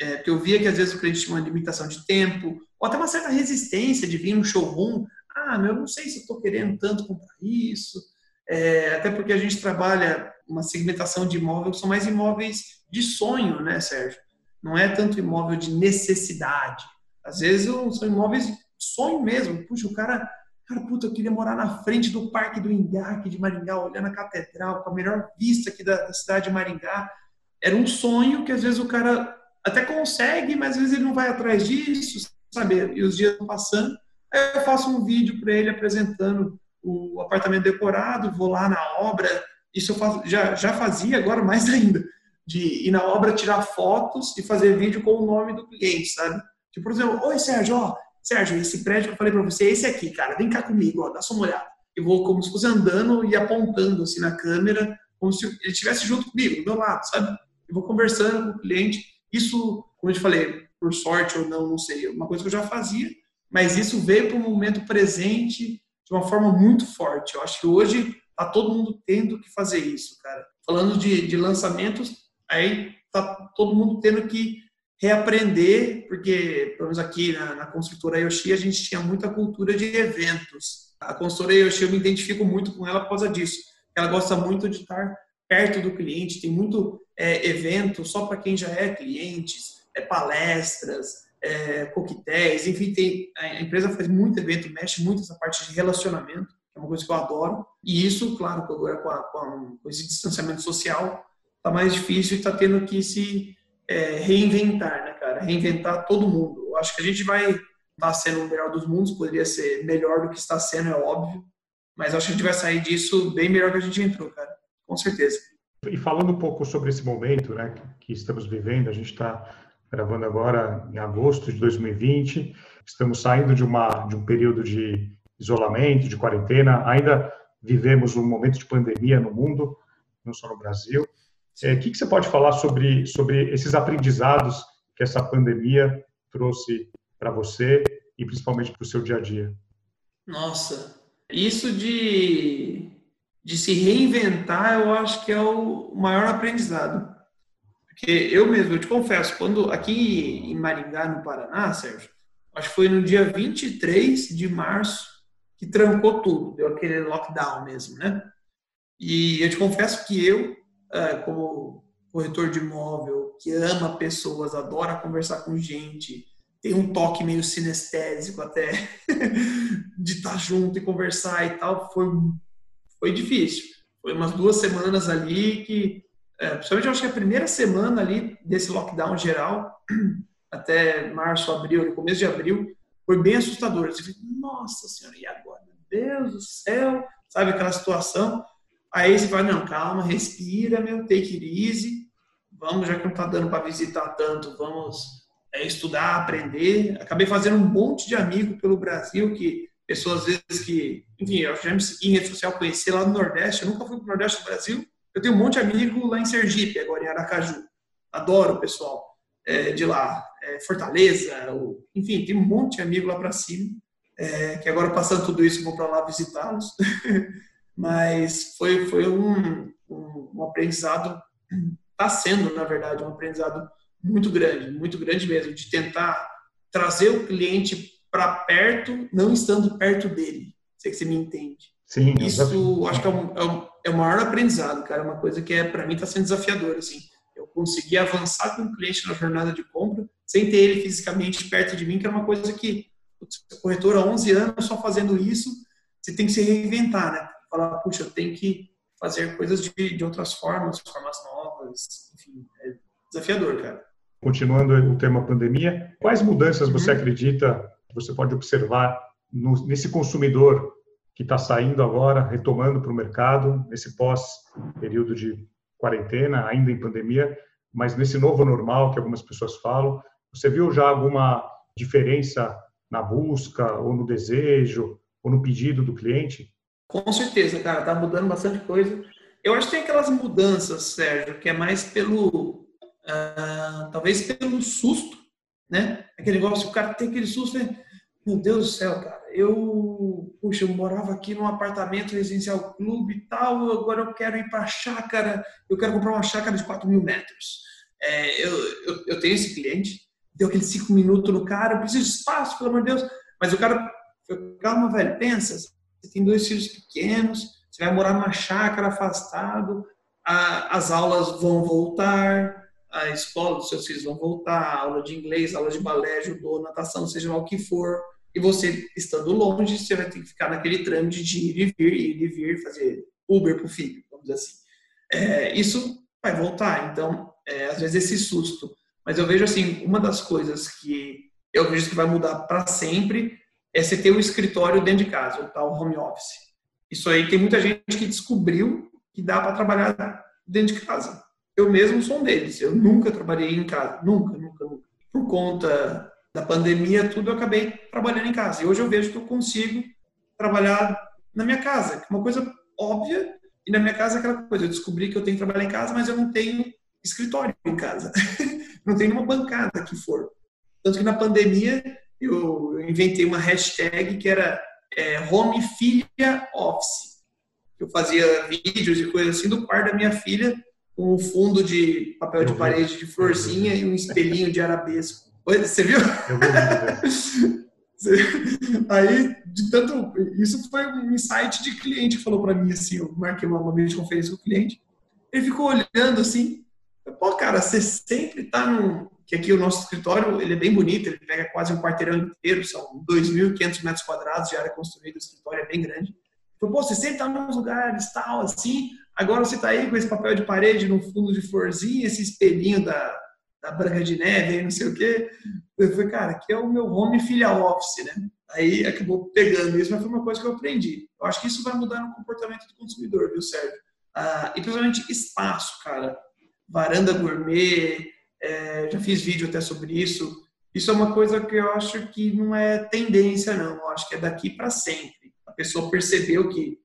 É, porque eu via que às vezes o cliente tinha uma limitação de tempo, ou até uma certa resistência de vir no showroom. Ah, eu não sei se estou querendo tanto comprar isso. É, até porque a gente trabalha uma segmentação de imóveis, são mais imóveis de sonho, né, Sérgio? Não é tanto imóvel de necessidade. Às vezes são imóveis sonho mesmo. Puxa, o cara, cara, puta, eu queria morar na frente do Parque do Ingá, aqui de Maringá, olhando a catedral, com a melhor vista aqui da, da cidade de Maringá. era um sonho que às vezes o cara até consegue, mas às vezes ele não vai atrás disso, sabe? E os dias passando. Aí eu faço um vídeo para ele apresentando o apartamento decorado, vou lá na obra. Isso eu faço, já, já fazia, agora mais ainda, de ir na obra tirar fotos e fazer vídeo com o nome do cliente, sabe? Tipo, por exemplo, oi Sérgio, ó, Sérgio, esse prédio que eu falei para você, esse aqui, cara, vem cá comigo, ó, dá só uma olhada. Eu vou como se fosse andando e apontando assim na câmera, como se ele estivesse junto comigo, do meu lado, sabe? Eu vou conversando com o cliente. Isso, como eu te falei, por sorte ou não, não sei, é uma coisa que eu já fazia, mas isso veio para um momento presente de uma forma muito forte. Eu acho que hoje tá todo mundo tendo que fazer isso, cara. Falando de, de lançamentos, aí tá todo mundo tendo que reaprender, porque, pelo menos aqui na, na construtora Yoshi, a gente tinha muita cultura de eventos. A consultora Yoshi, eu me identifico muito com ela por causa disso. Ela gosta muito de estar perto do cliente, tem muito é, evento só para quem já é clientes, é, palestras, é, coquetéis, enfim, tem, a empresa faz muito evento, mexe muito essa parte de relacionamento, é uma coisa que eu adoro. E isso, claro, agora com, a, com, a, com esse distanciamento social, está mais difícil e está tendo que se é, reinventar, né, cara? Reinventar todo mundo. Eu acho que a gente vai estar tá sendo o melhor dos mundos, poderia ser melhor do que está sendo, é óbvio, mas acho que a gente vai sair disso bem melhor que a gente entrou, cara. Com certeza. E falando um pouco sobre esse momento, né, que estamos vivendo, a gente está gravando agora em agosto de 2020, estamos saindo de uma de um período de isolamento, de quarentena, ainda vivemos um momento de pandemia no mundo, não só no Brasil. É, o que, que você pode falar sobre, sobre esses aprendizados que essa pandemia trouxe para você e principalmente para o seu dia a dia? Nossa, isso de, de se reinventar, eu acho que é o maior aprendizado. Porque eu mesmo, eu te confesso, quando aqui em Maringá, no Paraná, Sérgio, acho que foi no dia 23 de março que trancou tudo, deu aquele lockdown mesmo, né? E eu te confesso que eu é, como corretor de imóvel, que ama pessoas, adora conversar com gente, tem um toque meio sinestésico até de estar junto e conversar e tal, foi, foi difícil. Foi umas duas semanas ali que, é, principalmente eu acho que a primeira semana ali desse lockdown geral, até março, abril, começo de abril, foi bem assustador. Eu falei, nossa senhora, e agora? Meu Deus do céu! Sabe aquela situação? Aí você fala, não, calma, respira, meu, take it easy. Vamos, já que não está dando para visitar tanto, vamos é, estudar, aprender. Acabei fazendo um monte de amigo pelo Brasil, que pessoas às vezes que, enfim, eu já me segui em rede social, conheci lá no Nordeste, eu nunca fui para o Nordeste do Brasil. Eu tenho um monte de amigo lá em Sergipe, agora em Aracaju. Adoro o pessoal é, de lá. É, Fortaleza, ou, enfim, tem um monte de amigo lá para cima, é, que agora passando tudo isso, vou para lá visitá-los. mas foi, foi um, um, um aprendizado, está sendo, na verdade, um aprendizado muito grande, muito grande mesmo, de tentar trazer o cliente para perto, não estando perto dele. Sei que você me entende. Sim. Isso acho que é, um, é, um, é o maior aprendizado, cara. É uma coisa que é para mim está sendo desafiador. Assim, eu consegui avançar com o cliente na jornada de compra sem ter ele fisicamente perto de mim, que é uma coisa que o corretor há 11 anos só fazendo isso, você tem que se reinventar, né? Falar, puxa, eu tenho que fazer coisas de, de outras formas, formas novas, enfim, é desafiador, cara. Continuando o tema pandemia, quais mudanças você uhum. acredita que você pode observar no, nesse consumidor que está saindo agora, retomando para o mercado, nesse pós-período de quarentena, ainda em pandemia, mas nesse novo normal que algumas pessoas falam, você viu já alguma diferença na busca, ou no desejo, ou no pedido do cliente? Com certeza, cara, tá mudando bastante coisa. Eu acho que tem aquelas mudanças, Sérgio, que é mais pelo, uh, talvez pelo susto, né? Aquele negócio, o cara tem aquele susto, né? meu Deus do céu, cara, eu, puxa, eu morava aqui num apartamento residencial clube e tal, agora eu quero ir para chácara, eu quero comprar uma chácara de 4 mil metros. É, eu, eu, eu, tenho esse cliente, deu aqueles 5 minutos no cara, eu preciso de espaço, pelo amor de Deus, mas o cara, calma, velho, pensa, você tem dois filhos pequenos, você vai morar numa chácara afastado, a, as aulas vão voltar, a escola dos seus filhos vão voltar, aula de inglês, aula de balé, judô, natação, seja lá o que for. E você, estando longe, você vai ter que ficar naquele trâmite de ir e vir, ir e vir, fazer Uber para o filho, vamos dizer assim. É, isso vai voltar. Então, é, às vezes esse susto. Mas eu vejo assim, uma das coisas que eu vejo que vai mudar para sempre é você ter um escritório dentro de casa, o tal home office. Isso aí tem muita gente que descobriu que dá para trabalhar dentro de casa. Eu mesmo sou um deles. Eu nunca trabalhei em casa, nunca, nunca, nunca. Por conta da pandemia, tudo eu acabei trabalhando em casa. E hoje eu vejo que eu consigo trabalhar na minha casa, é uma coisa óbvia. E na minha casa é aquela coisa, eu descobri que eu tenho que trabalhar em casa, mas eu não tenho escritório em casa. não tenho uma bancada que for. Tanto que na pandemia eu inventei uma hashtag que era é, Home Filha Office. Eu fazia vídeos e coisas assim do quarto da minha filha, com um fundo de papel de parede de florzinha e um espelhinho de arabesco. Você viu? Eu Aí, de tanto. Isso foi um insight de cliente que falou para mim assim. Eu marquei uma, uma videoconferência com o cliente. Ele ficou olhando assim. Pô, cara, você sempre tá num, que aqui o nosso escritório ele é bem bonito, ele pega quase um quarteirão inteiro, são 2.500 metros quadrados de área construída, o escritório é bem grande. Então, pô, você está nos lugares, tal, assim, agora você está aí com esse papel de parede no fundo de florzinha, esse espelhinho da, da Branca de Neve, não sei o quê. Eu falei, cara, aqui é o meu home filia office, né? Aí acabou pegando isso, mas foi uma coisa que eu aprendi. Eu acho que isso vai mudar no comportamento do consumidor, viu, Sérgio? Ah, e principalmente espaço, cara. Varanda gourmet, é, já fiz vídeo até sobre isso. Isso é uma coisa que eu acho que não é tendência, não. Eu acho que é daqui para sempre. A pessoa percebeu que,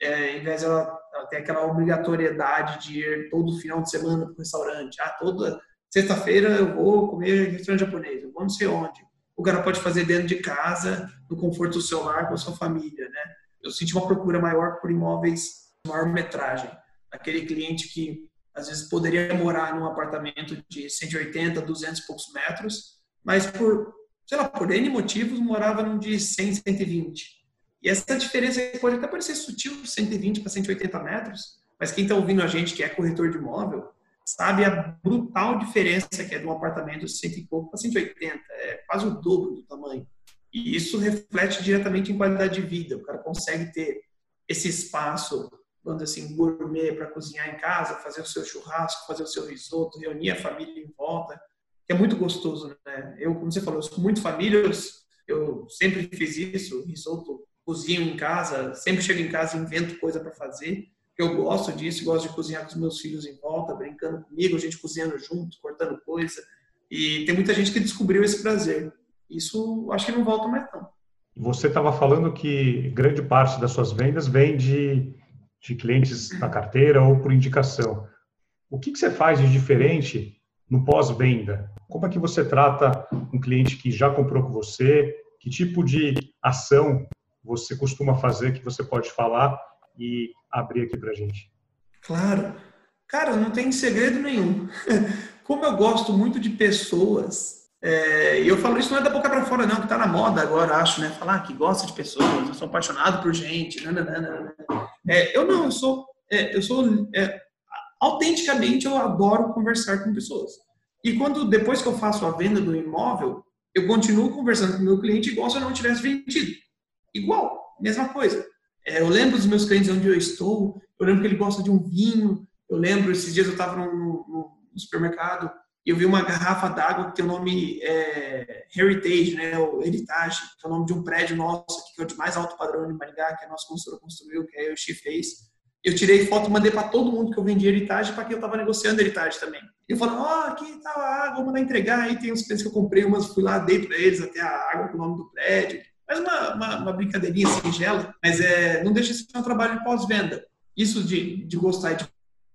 é, em vez ela, ela ter aquela obrigatoriedade de ir todo final de semana para o restaurante, ah, toda sexta-feira eu vou comer restaurante japonês, eu vou não sei onde. O cara pode fazer dentro de casa, no conforto do seu lar, com a sua família, né? Eu senti uma procura maior por imóveis maior metragem. Aquele cliente que às vezes poderia morar num apartamento de 180, 200 e poucos metros, mas por, sei lá, por N motivos morava num de 100, 120. E essa diferença pode até parecer sutil, 120 para 180 metros, mas quem está ouvindo a gente que é corretor de imóvel, sabe a brutal diferença que é de um apartamento de 100 e pouco para 180, é quase o dobro do tamanho. E isso reflete diretamente em qualidade de vida. O cara consegue ter esse espaço vamos assim, gourmet para cozinhar em casa, fazer o seu churrasco, fazer o seu risoto, reunir a família em volta, que é muito gostoso, né? Eu, como você falou, sou muito família, eu sempre fiz isso, risoto, cozinho em casa, sempre chego em casa e invento coisa para fazer. Eu gosto disso, gosto de cozinhar com os meus filhos em volta, brincando comigo, a gente cozinhando junto, cortando coisa. E tem muita gente que descobriu esse prazer. Isso acho que não volta mais não. Você estava falando que grande parte das suas vendas vem de de clientes na carteira ou por indicação. O que, que você faz de diferente no pós-venda? Como é que você trata um cliente que já comprou com você? Que tipo de ação você costuma fazer que você pode falar e abrir aqui para gente? Claro. Cara, não tem segredo nenhum. Como eu gosto muito de pessoas, é, eu falo isso não é da boca para fora, não, que está na moda agora, acho, né? Falar que gosta de pessoas, eu sou apaixonado por gente, nananana. É, eu não, eu sou, é, eu sou é, autenticamente eu adoro conversar com pessoas. E quando depois que eu faço a venda do imóvel, eu continuo conversando com o meu cliente igual se eu não tivesse vendido. Igual, mesma coisa. É, eu lembro dos meus clientes onde eu estou, eu lembro que ele gosta de um vinho, eu lembro, esses dias eu estava no, no, no, supermercado e eu vi uma garrafa d'água que tem o nome é, Heritage, né, ou Heritage, que é o nome de um prédio nosso, que é o de mais alto padrão de Maringá, que a nossa consultora construiu, que o Xi fez. Eu tirei foto, mandei para todo mundo que eu vendi Heritage, para quem eu estava negociando Heritage também. E eu falei, ó, oh, aqui tá a água, vou mandar entregar. Aí tem uns clientes que eu comprei, umas fui lá, dei para eles até a água com o nome do prédio. Mas uma, uma, uma brincadeirinha singela, mas é, não deixa de ser um trabalho de pós-venda. Isso de, de gostar de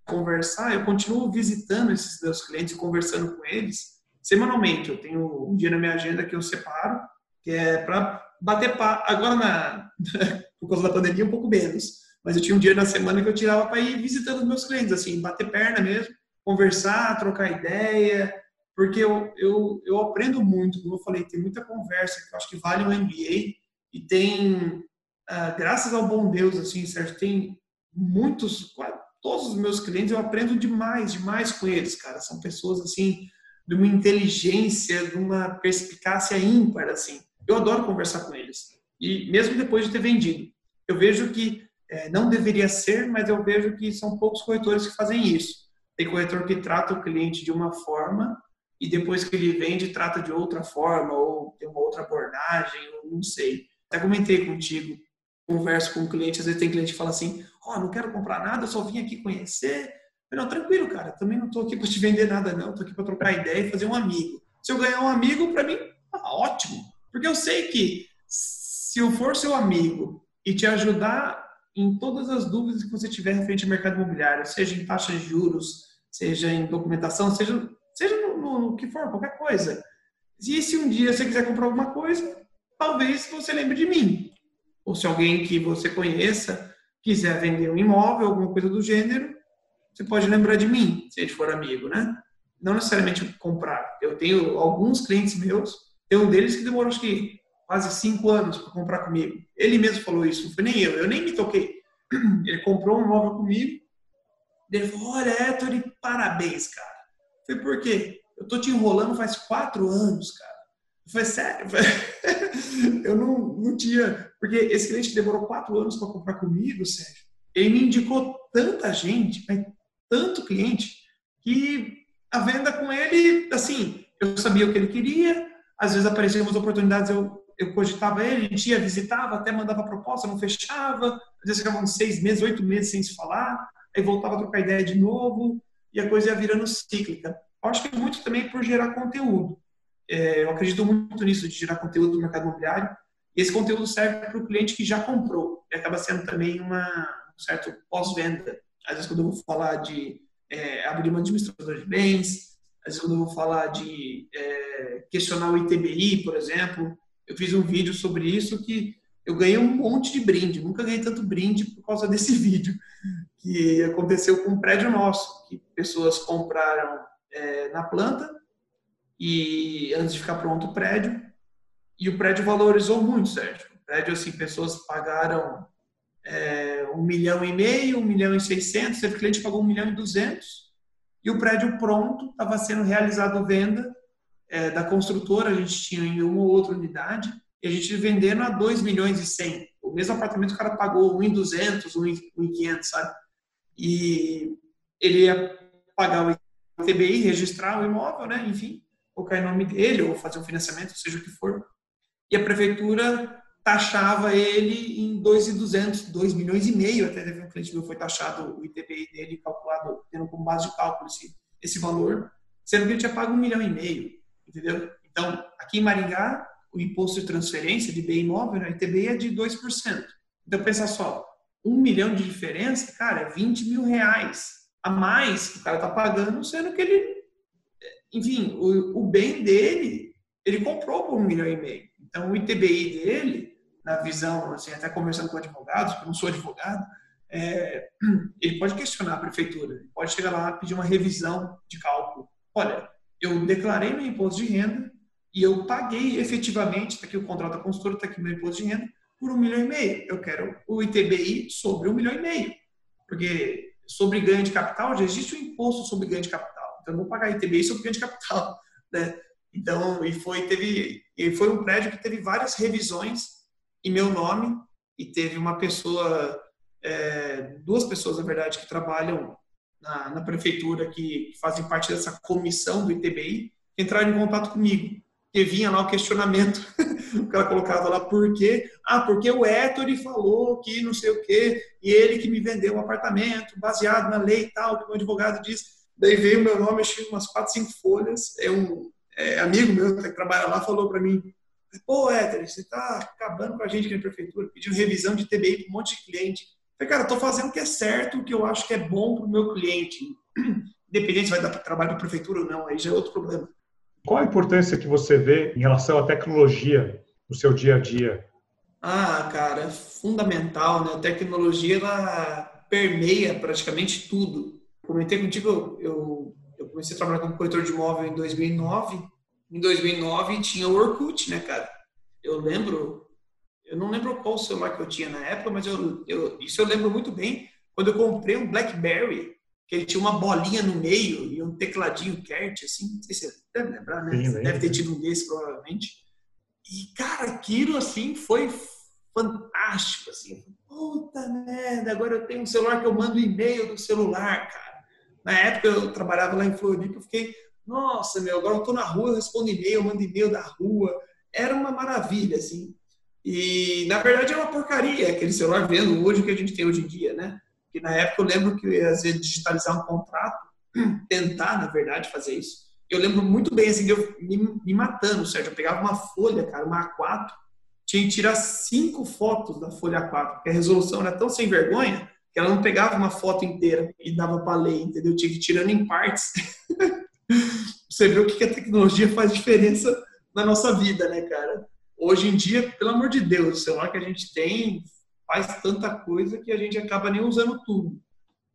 conversar, eu continuo visitando esses meus clientes e conversando com eles semanalmente. Eu tenho um dia na minha agenda que eu separo, que é para bater papo. Agora, na, por causa da pandemia, um pouco menos. Mas eu tinha um dia na semana que eu tirava para ir visitando meus clientes, assim, bater perna mesmo, conversar, trocar ideia, porque eu, eu, eu aprendo muito, como eu falei, tem muita conversa que eu acho que vale um MBA e tem, ah, graças ao bom Deus, assim, certo? Tem muitos, todos os meus clientes eu aprendo demais, demais com eles, cara. São pessoas assim de uma inteligência, de uma perspicácia ímpar, assim. Eu adoro conversar com eles. E mesmo depois de ter vendido, eu vejo que é, não deveria ser, mas eu vejo que são poucos corretores que fazem isso. Tem corretor que trata o cliente de uma forma e depois que ele vende, trata de outra forma, ou tem uma outra abordagem, ou não sei. Até comentei contigo, converso com o cliente, às vezes tem cliente que fala assim, ó, oh, não quero comprar nada, só vim aqui conhecer. Eu, não, tranquilo, cara, também não estou aqui para te vender nada, não, estou aqui para trocar ideia e fazer um amigo. Se eu ganhar um amigo, para mim, ah, ótimo. Porque eu sei que se eu for seu amigo e te ajudar em todas as dúvidas que você tiver referente ao mercado imobiliário, seja em taxas de juros, seja em documentação, seja, seja no, no, no que for, qualquer coisa. E se um dia você quiser comprar alguma coisa, talvez você lembre de mim. Ou se alguém que você conheça quiser vender um imóvel, alguma coisa do gênero, você pode lembrar de mim, se a gente for amigo, né? Não necessariamente comprar. Eu tenho alguns clientes meus, tem um deles que demorou acho que quase cinco anos para comprar comigo. Ele mesmo falou isso, não foi nem eu, eu nem me toquei. Ele comprou um imóvel comigo, ele falou, olha, Héctor, parabéns, cara. Falei, por quê? Eu tô te enrolando faz quatro anos, cara. Falei, sério? Eu não, não tinha... Porque esse cliente demorou quatro anos para comprar comigo, Sérgio. Ele me indicou tanta gente, tanto cliente, que a venda com ele, assim, eu sabia o que ele queria, às vezes apareciam umas oportunidades, eu, eu cogitava ele, a gente ia, visitava, até mandava proposta, não fechava, às vezes ficavam seis meses, oito meses sem se falar, aí voltava a trocar ideia de novo, e a coisa ia virando cíclica. Acho que é muito também por gerar conteúdo. É, eu acredito muito nisso, de gerar conteúdo no mercado imobiliário, e esse conteúdo serve para o cliente que já comprou, e acaba sendo também uma, um certo pós-venda. Às vezes, quando eu vou falar de é, abrir uma administradora de bens, às vezes, quando eu vou falar de é, questionar o ITBI, por exemplo, eu fiz um vídeo sobre isso que eu ganhei um monte de brinde. Nunca ganhei tanto brinde por causa desse vídeo que aconteceu com um prédio nosso, que pessoas compraram é, na planta e antes de ficar pronto o prédio e o prédio valorizou muito, Sérgio. O prédio assim, pessoas pagaram é, um milhão e meio, um milhão e seiscentos, teve cliente pagou um milhão e duzentos e o prédio pronto estava sendo realizado venda é, da construtora, a gente tinha em uma ou outra unidade e a gente vendendo a 2 milhões e 100. O mesmo apartamento o cara pagou 1,200, 1,500, sabe? E ele ia pagar o ITBI, registrar o imóvel, né? Enfim, colocar em nome dele ou fazer um financiamento, seja o que for. E a prefeitura taxava ele em 2,200, 2 milhões e meio, até teve um cliente meu foi taxado o ITBI dele calculado tendo como base de cálculo esse, esse valor, sendo que ele tinha pago um milhão e meio, entendeu? Então, aqui em Maringá, o imposto de transferência de bem imóvel, né, ITBI é de 2%. Então, pensa só, um milhão de diferença, cara, é 20 mil reais a mais que o cara está pagando, sendo que ele, enfim, o, o bem dele, ele comprou por um milhão e meio. Então, o ITBI dele, na visão, assim, até conversando com advogados, porque eu não sou advogado, é, ele pode questionar a prefeitura, ele pode chegar lá e pedir uma revisão de cálculo. Olha, eu declarei meu imposto de renda, e eu paguei efetivamente, está aqui o contrato da consultora, está aqui meu imposto de renda, por um milhão e meio. Eu quero o ITBI sobre um milhão e meio. Porque sobre ganho de capital já existe o um imposto sobre ganho de capital. Então eu vou pagar ITBI sobre ganho de capital. Né? Então, e foi, teve, e foi um prédio que teve várias revisões em meu nome e teve uma pessoa, é, duas pessoas, na verdade, que trabalham na, na prefeitura, que fazem parte dessa comissão do ITBI, entraram em contato comigo que vinha lá o questionamento, o cara colocava lá por quê? Ah, porque o Ettore falou que não sei o quê, e ele que me vendeu um apartamento baseado na lei e tal, que o advogado disse. Daí veio o meu nome, achei umas quatro, cinco folhas, é um é, amigo meu que trabalha lá falou para mim, pô, Ettore, você está acabando com a gente aqui na prefeitura, pediu revisão de TBI para um monte de cliente. falei, cara, estou fazendo o que é certo, o que eu acho que é bom para o meu cliente. Independente se vai dar trabalho para a prefeitura ou não, aí já é outro problema. Qual a importância que você vê em relação à tecnologia no seu dia a dia? Ah, cara, fundamental, né? A tecnologia ela permeia praticamente tudo. Comentei contigo, eu, eu comecei a trabalhar como corretor de imóvel em 2009. Em 2009 tinha o Orkut, né, cara? Eu lembro, eu não lembro qual celular que eu tinha na época, mas eu, eu, isso eu lembro muito bem. Quando eu comprei um BlackBerry, que ele tinha uma bolinha no meio e um tecladinho Kert, assim, não sei se você deve lembrar, né? Sim, deve ter tido um desse, provavelmente. E, cara, aquilo, assim, foi fantástico, assim. Puta merda, agora eu tenho um celular que eu mando e-mail do celular, cara. Na época eu trabalhava lá em Floripa, eu fiquei, nossa, meu, agora eu tô na rua, eu respondo e-mail, mando e-mail da rua. Era uma maravilha, assim. E, na verdade, é uma porcaria aquele celular vendo hoje que a gente tem hoje em dia, né? Que na época eu lembro que, às vezes, digitalizar um contrato, tentar, na verdade, fazer isso. Eu lembro muito bem, assim, de eu me, me matando, certo? Eu pegava uma folha, cara, uma A4, tinha que tirar cinco fotos da folha A4, porque a resolução era tão sem vergonha que ela não pegava uma foto inteira e dava para ler, entendeu? Eu tinha que ir tirando em partes. Você vê o que a tecnologia faz diferença na nossa vida, né, cara? Hoje em dia, pelo amor de Deus, o celular que a gente tem faz tanta coisa que a gente acaba nem usando tudo.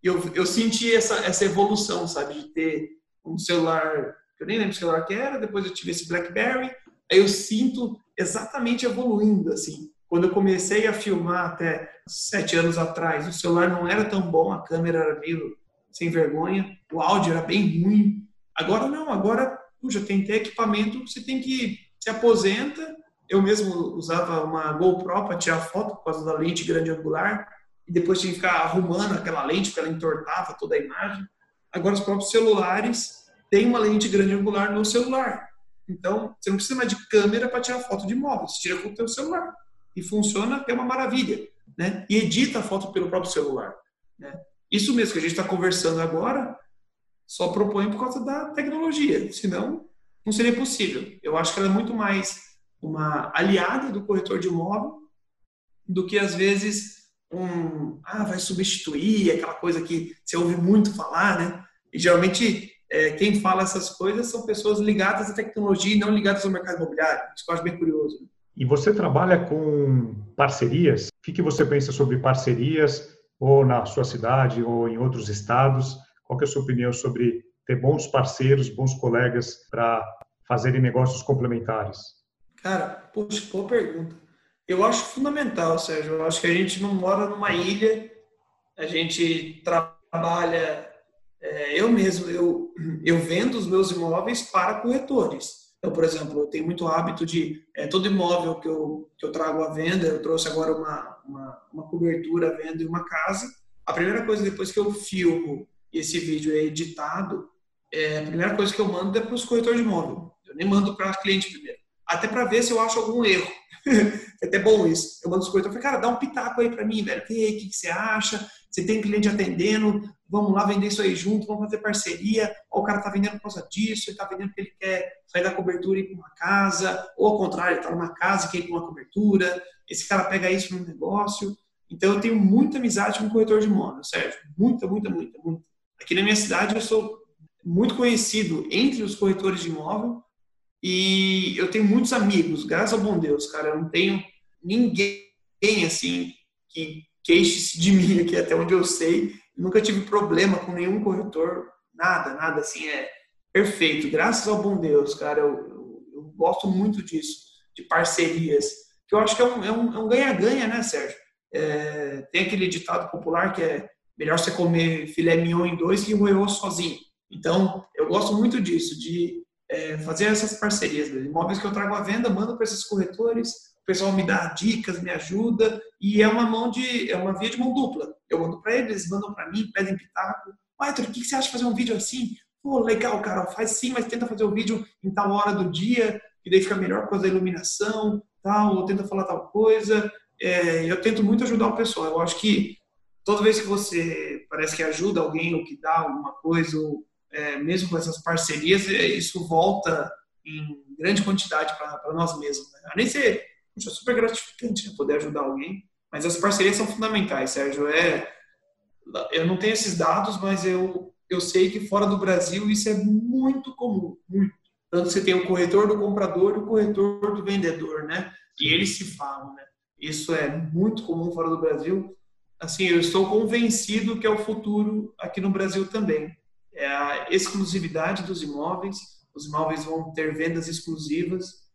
Eu, eu senti essa, essa evolução, sabe, de ter um celular, eu nem lembro que celular que era, depois eu tive esse BlackBerry, aí eu sinto exatamente evoluindo, assim. Quando eu comecei a filmar até sete anos atrás, o celular não era tão bom, a câmera era meio sem vergonha, o áudio era bem ruim. Agora não, agora, puxa, tem que ter equipamento, você tem que se aposenta. Eu mesmo usava uma GoPro para tirar foto por causa da lente grande angular e depois tinha que ficar arrumando aquela lente porque ela entortava toda a imagem. Agora os próprios celulares têm uma lente grande angular no celular. Então, você não precisa mais de câmera para tirar foto de móvel, você tira com o seu celular. E funciona, é uma maravilha. Né? E edita a foto pelo próprio celular. Né? Isso mesmo que a gente está conversando agora, só propõe por causa da tecnologia. Senão, não seria possível. Eu acho que ela é muito mais uma aliada do corretor de imóvel do que, às vezes, um... Ah, vai substituir, aquela coisa que você ouve muito falar, né? E, geralmente, é, quem fala essas coisas são pessoas ligadas à tecnologia e não ligadas ao mercado imobiliário. Isso eu acho bem curioso. E você trabalha com parcerias? O que, você pensa sobre parcerias, ou na sua cidade, ou em outros estados? Qual é a sua opinião sobre ter bons parceiros, bons colegas para fazerem negócios complementares? Cara, poxa, boa pergunta. Eu acho fundamental, Sérgio. Eu acho que a gente não mora numa ilha, a gente trabalha é, eu mesmo, eu, eu vendo os meus imóveis para corretores. Então, por exemplo, eu tenho muito hábito de é, todo imóvel que eu, que eu trago à venda, eu trouxe agora uma, uma, uma cobertura à venda em uma casa. A primeira coisa, depois que eu filmo e esse vídeo é editado, é, a primeira coisa que eu mando é para os corretores de imóvel. Eu nem mando para cliente primeiro. Até para ver se eu acho algum erro. é até bom isso. Eu mando os corretores, cara, dá um pitaco aí para mim, velho. O que, que, que você acha? Você tem cliente atendendo, vamos lá vender isso aí junto, vamos fazer parceria. Ou o cara está vendendo por causa disso, ele está vendendo porque ele quer sair da cobertura e ir para uma casa, ou ao contrário, ele está numa casa e quer ir para uma cobertura. Esse cara pega isso no negócio. Então eu tenho muita amizade com o corretor de imóvel, Sérgio. Muita, muita, muita, muita. Aqui na minha cidade eu sou muito conhecido entre os corretores de imóvel e eu tenho muitos amigos, graças ao bom Deus, cara. Eu não tenho ninguém assim que queixe-se de mim aqui até onde eu sei. Nunca tive problema com nenhum corretor, nada, nada assim, é perfeito. Graças ao bom Deus, cara, eu, eu, eu gosto muito disso, de parcerias, que eu acho que é um é um ganha-ganha, é um né, Sérgio? É, tem aquele ditado popular que é melhor você comer filé mignon em dois que roer sozinho. Então, eu gosto muito disso, de é, fazer essas parcerias. Imóveis que eu trago à venda, mando para esses corretores, pessoal me dá dicas, me ajuda, e é uma mão de, é uma via de mão dupla. Eu mando para eles, eles mandam para mim, pedem pitaco. Arthur, o que você acha de fazer um vídeo assim? Pô, legal, cara, faz sim, mas tenta fazer o um vídeo em tal hora do dia, que daí fica melhor causa da iluminação, tal, ou tenta falar tal coisa. É, eu tento muito ajudar o pessoal. Eu acho que toda vez que você parece que ajuda alguém ou que dá alguma coisa, ou, é, mesmo com essas parcerias, é, isso volta em grande quantidade para nós mesmos. Né? Nem ser é super gratificante né, poder ajudar alguém. Mas as parcerias são fundamentais, Sérgio. É, eu não tenho esses dados, mas eu, eu sei que fora do Brasil isso é muito comum, muito. Tanto você tem o corretor do comprador e o corretor do vendedor, né? E eles se falam, né? Isso é muito comum fora do Brasil. Assim, eu estou convencido que é o futuro aqui no Brasil também. É a exclusividade dos imóveis. Os imóveis vão ter vendas exclusivas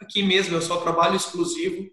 Aqui mesmo eu só trabalho exclusivo.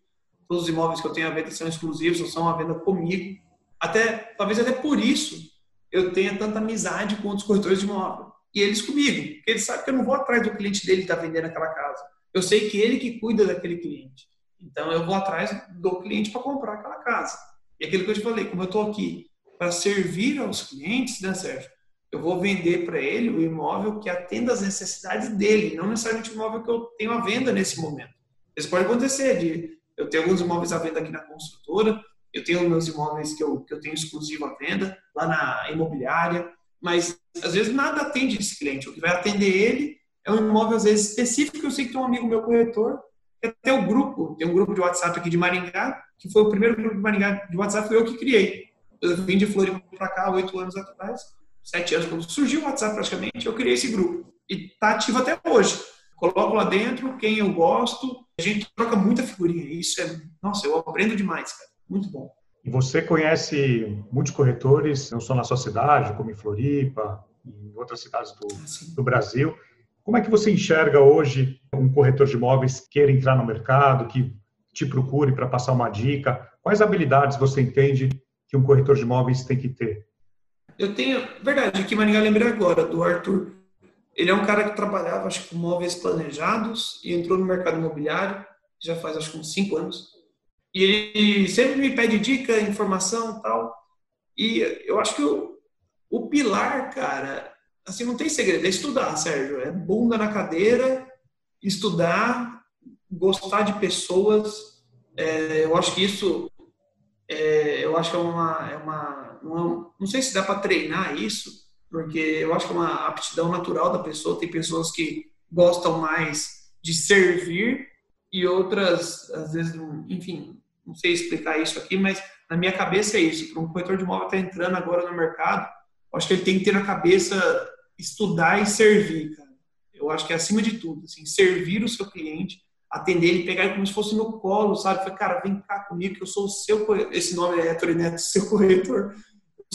Todos os imóveis que eu tenho à venda são exclusivos, ou são à venda comigo. Até, talvez até por isso eu tenha tanta amizade com outros corretores de imóvel. E eles comigo, porque eles sabem que eu não vou atrás do cliente dele que está vendendo aquela casa. Eu sei que ele que cuida daquele cliente. Então eu vou atrás do cliente para comprar aquela casa. E aquilo que eu te falei, como eu estou aqui para servir aos clientes, né, Sérgio? Eu vou vender para ele o imóvel que atenda às necessidades dele, não necessariamente o imóvel que eu tenho à venda nesse momento. Isso pode acontecer, de eu tenho alguns imóveis à venda aqui na construtora, eu tenho meus imóveis que eu, que eu tenho exclusivo à venda, lá na imobiliária, mas às vezes nada atende esse cliente. O que vai atender ele é um imóvel, às vezes, específico. Eu sei que tem um amigo meu corretor, que até o grupo, tem um grupo de WhatsApp aqui de Maringá, que foi o primeiro grupo de Maringá de WhatsApp, foi eu que criei. Eu vim de Floripa para cá oito anos atrás, sete anos, quando surgiu o WhatsApp praticamente, eu criei esse grupo. E está ativo até hoje. Coloco lá dentro quem eu gosto, a gente troca muita figurinha. Isso é, nossa, eu aprendo demais, cara. Muito bom. E você conhece muitos corretores, não só na sua cidade, como em Floripa, em outras cidades do, do Brasil. Como é que você enxerga hoje um corretor de imóveis queira entrar no mercado, que te procure para passar uma dica? Quais habilidades você entende que um corretor de imóveis tem que ter? Eu tenho, verdade, aqui Maringá lembrei agora do Arthur. Ele é um cara que trabalhava, acho com móveis planejados e entrou no mercado imobiliário, já faz acho que uns cinco anos. E ele sempre me pede dica, informação tal. E eu acho que o, o pilar, cara, assim, não tem segredo, é estudar, Sérgio. É bunda na cadeira, estudar, gostar de pessoas. É, eu acho que isso, é, eu acho que é uma, é uma não, não sei se dá para treinar isso, porque eu acho que é uma aptidão natural da pessoa. Tem pessoas que gostam mais de servir e outras, às vezes, enfim, não sei explicar isso aqui, mas na minha cabeça é isso. Para um corretor de imóvel estar tá entrando agora no mercado, acho que ele tem que ter na cabeça estudar e servir, cara. Eu acho que é acima de tudo, assim, servir o seu cliente, atender ele, pegar ele como se fosse no colo, sabe? Falar, cara, vem cá comigo que eu sou o seu. Esse nome é Neto, seu corretor.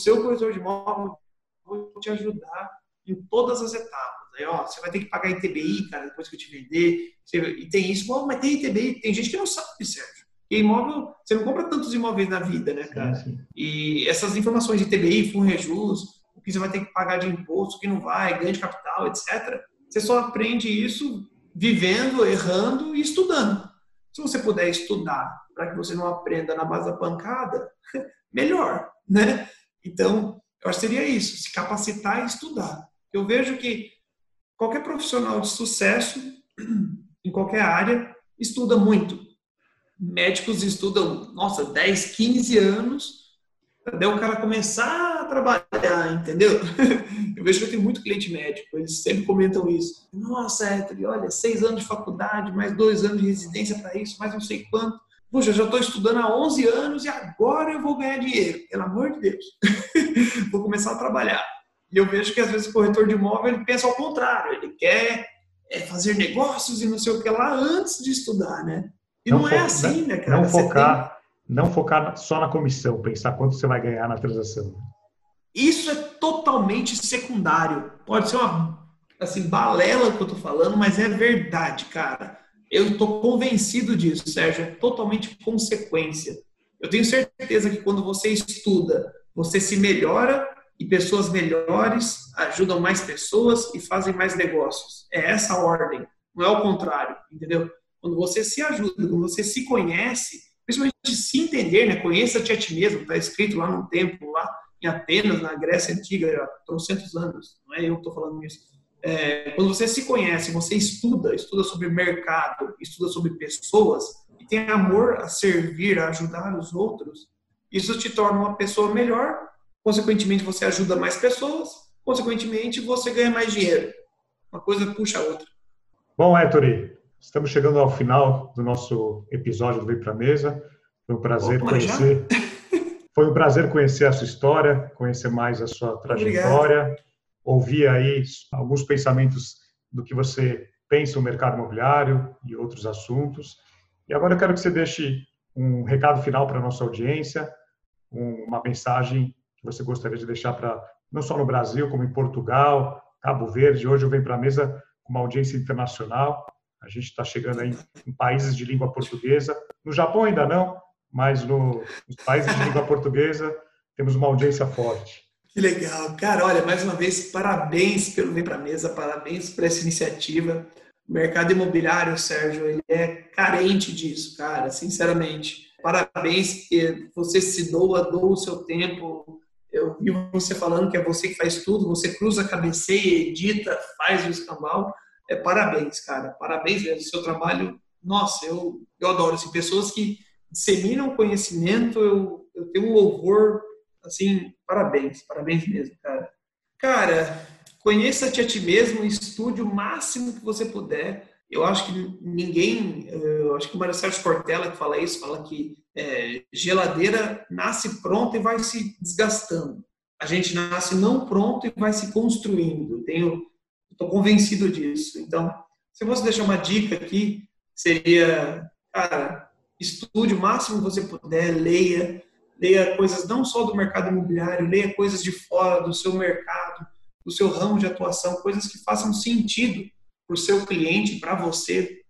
Seu corretor de imóvel, vou te ajudar em todas as etapas. Aí, ó, você vai ter que pagar ITBI, cara, depois que eu te vender. e tem isso, mas tem ITBI. Tem gente que não sabe, Sérgio. E imóvel, você não compra tantos imóveis na vida, né, cara? Sim, sim. E essas informações de TBI, FUNREJUS, o que você vai ter que pagar de imposto, o que não vai, ganho de capital, etc. Você só aprende isso vivendo, errando e estudando. Se você puder estudar para que você não aprenda na base da pancada, melhor, né? Então, eu acho que seria isso, se capacitar e estudar. Eu vejo que qualquer profissional de sucesso, em qualquer área, estuda muito. Médicos estudam, nossa, 10, 15 anos, até o cara começar trabalhar, entendeu? Eu vejo que eu tenho muito cliente médico, eles sempre comentam isso. Nossa, Héctor, olha, seis anos de faculdade, mais dois anos de residência para isso, mais não sei quanto. Puxa, eu já estou estudando há 11 anos e agora eu vou ganhar dinheiro. Pelo amor de Deus. vou começar a trabalhar. E eu vejo que às vezes o corretor de imóvel ele pensa ao contrário. Ele quer é, fazer negócios e não sei o que lá antes de estudar, né? E não, não é assim, né, cara? Não focar, tem... não focar só na comissão, pensar quanto você vai ganhar na transação. Isso é totalmente secundário. Pode ser uma assim balela que eu tô falando, mas é verdade, cara. Eu estou convencido disso, Sérgio. É totalmente consequência. Eu tenho certeza que quando você estuda, você se melhora e pessoas melhores ajudam mais pessoas e fazem mais negócios. É essa a ordem, não é o contrário, entendeu? Quando você se ajuda, quando você se conhece, principalmente se entender, né? Conheça-te a ti mesmo, está escrito lá no templo lá em Atenas, na Grécia Antiga, há trocentos anos, não é eu que estou falando isso. É, quando você se conhece, você estuda, estuda sobre mercado, estuda sobre pessoas, e tem amor a servir, a ajudar os outros, isso te torna uma pessoa melhor, consequentemente você ajuda mais pessoas, consequentemente você ganha mais dinheiro. Uma coisa puxa a outra. Bom, Héctor, estamos chegando ao final do nosso episódio do Vem Pra Mesa. Foi um prazer Opa, conhecer... Foi um prazer conhecer a sua história, conhecer mais a sua trajetória, Obrigado. Ouvir aí alguns pensamentos do que você pensa no mercado imobiliário e outros assuntos. E agora eu quero que você deixe um recado final para a nossa audiência, uma mensagem que você gostaria de deixar para não só no Brasil, como em Portugal, Cabo Verde. Hoje eu venho para a mesa com uma audiência internacional. A gente está chegando aí em países de língua portuguesa. No Japão ainda não, mas no, nos países de língua portuguesa temos uma audiência forte. Que legal. Cara, olha, mais uma vez, parabéns pelo Vem para a Mesa, parabéns por essa iniciativa. O mercado imobiliário, Sérgio, ele é carente disso, cara, sinceramente. Parabéns você se doa, doa o seu tempo. eu vi você falando que é você que faz tudo, você cruza, cabeceia, edita, faz o escambau. É, parabéns, cara. Parabéns mesmo. Seu trabalho, nossa, eu, eu adoro. Assim, pessoas que disseminam conhecimento, eu, eu tenho um louvor, assim, parabéns, parabéns mesmo, cara. Cara, conheça-te a ti mesmo, estude o máximo que você puder. Eu acho que ninguém, eu acho que o Sérgio Cortella que fala isso, fala que é, geladeira nasce pronta e vai se desgastando. A gente nasce não pronto e vai se construindo. Tenho, estou convencido disso. Então, se eu fosse deixar uma dica aqui, seria, cara, estude o máximo que você puder, leia, leia coisas não só do mercado imobiliário, leia coisas de fora do seu mercado, do seu ramo de atuação, coisas que façam sentido para o seu cliente, para você.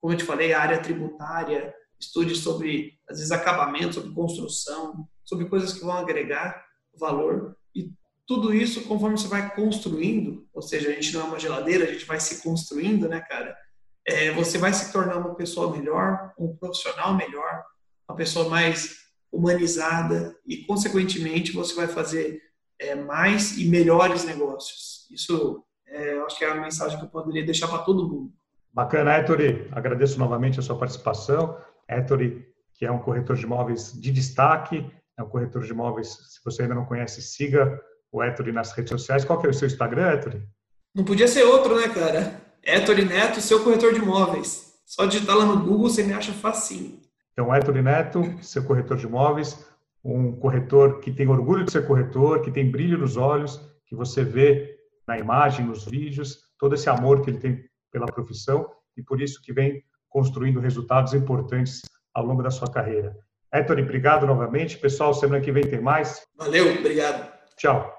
Como eu te falei, a área tributária, estude sobre, às vezes, acabamento, sobre construção, sobre coisas que vão agregar valor. E tudo isso, conforme você vai construindo, ou seja, a gente não é uma geladeira, a gente vai se construindo, né, cara? É, você vai se tornar uma pessoa melhor, um profissional melhor, uma pessoa mais humanizada e, consequentemente, você vai fazer é, mais e melhores negócios. Isso, é, acho que é a mensagem que eu poderia deixar para todo mundo. Bacana, Ettore. Agradeço novamente a sua participação. Ettore, que é um corretor de imóveis de destaque, é um corretor de imóveis, se você ainda não conhece, siga o Ettore nas redes sociais. Qual que é o seu Instagram, Ettore? Não podia ser outro, né, cara? Ettore Neto, seu corretor de imóveis. Só digitar lá no Google, você me acha facinho. Então, Ettore Neto, seu corretor de imóveis, um corretor que tem orgulho de ser corretor, que tem brilho nos olhos, que você vê na imagem, nos vídeos, todo esse amor que ele tem pela profissão e por isso que vem construindo resultados importantes ao longo da sua carreira. Héctor, obrigado novamente. Pessoal, semana que vem tem mais. Valeu, obrigado. Tchau.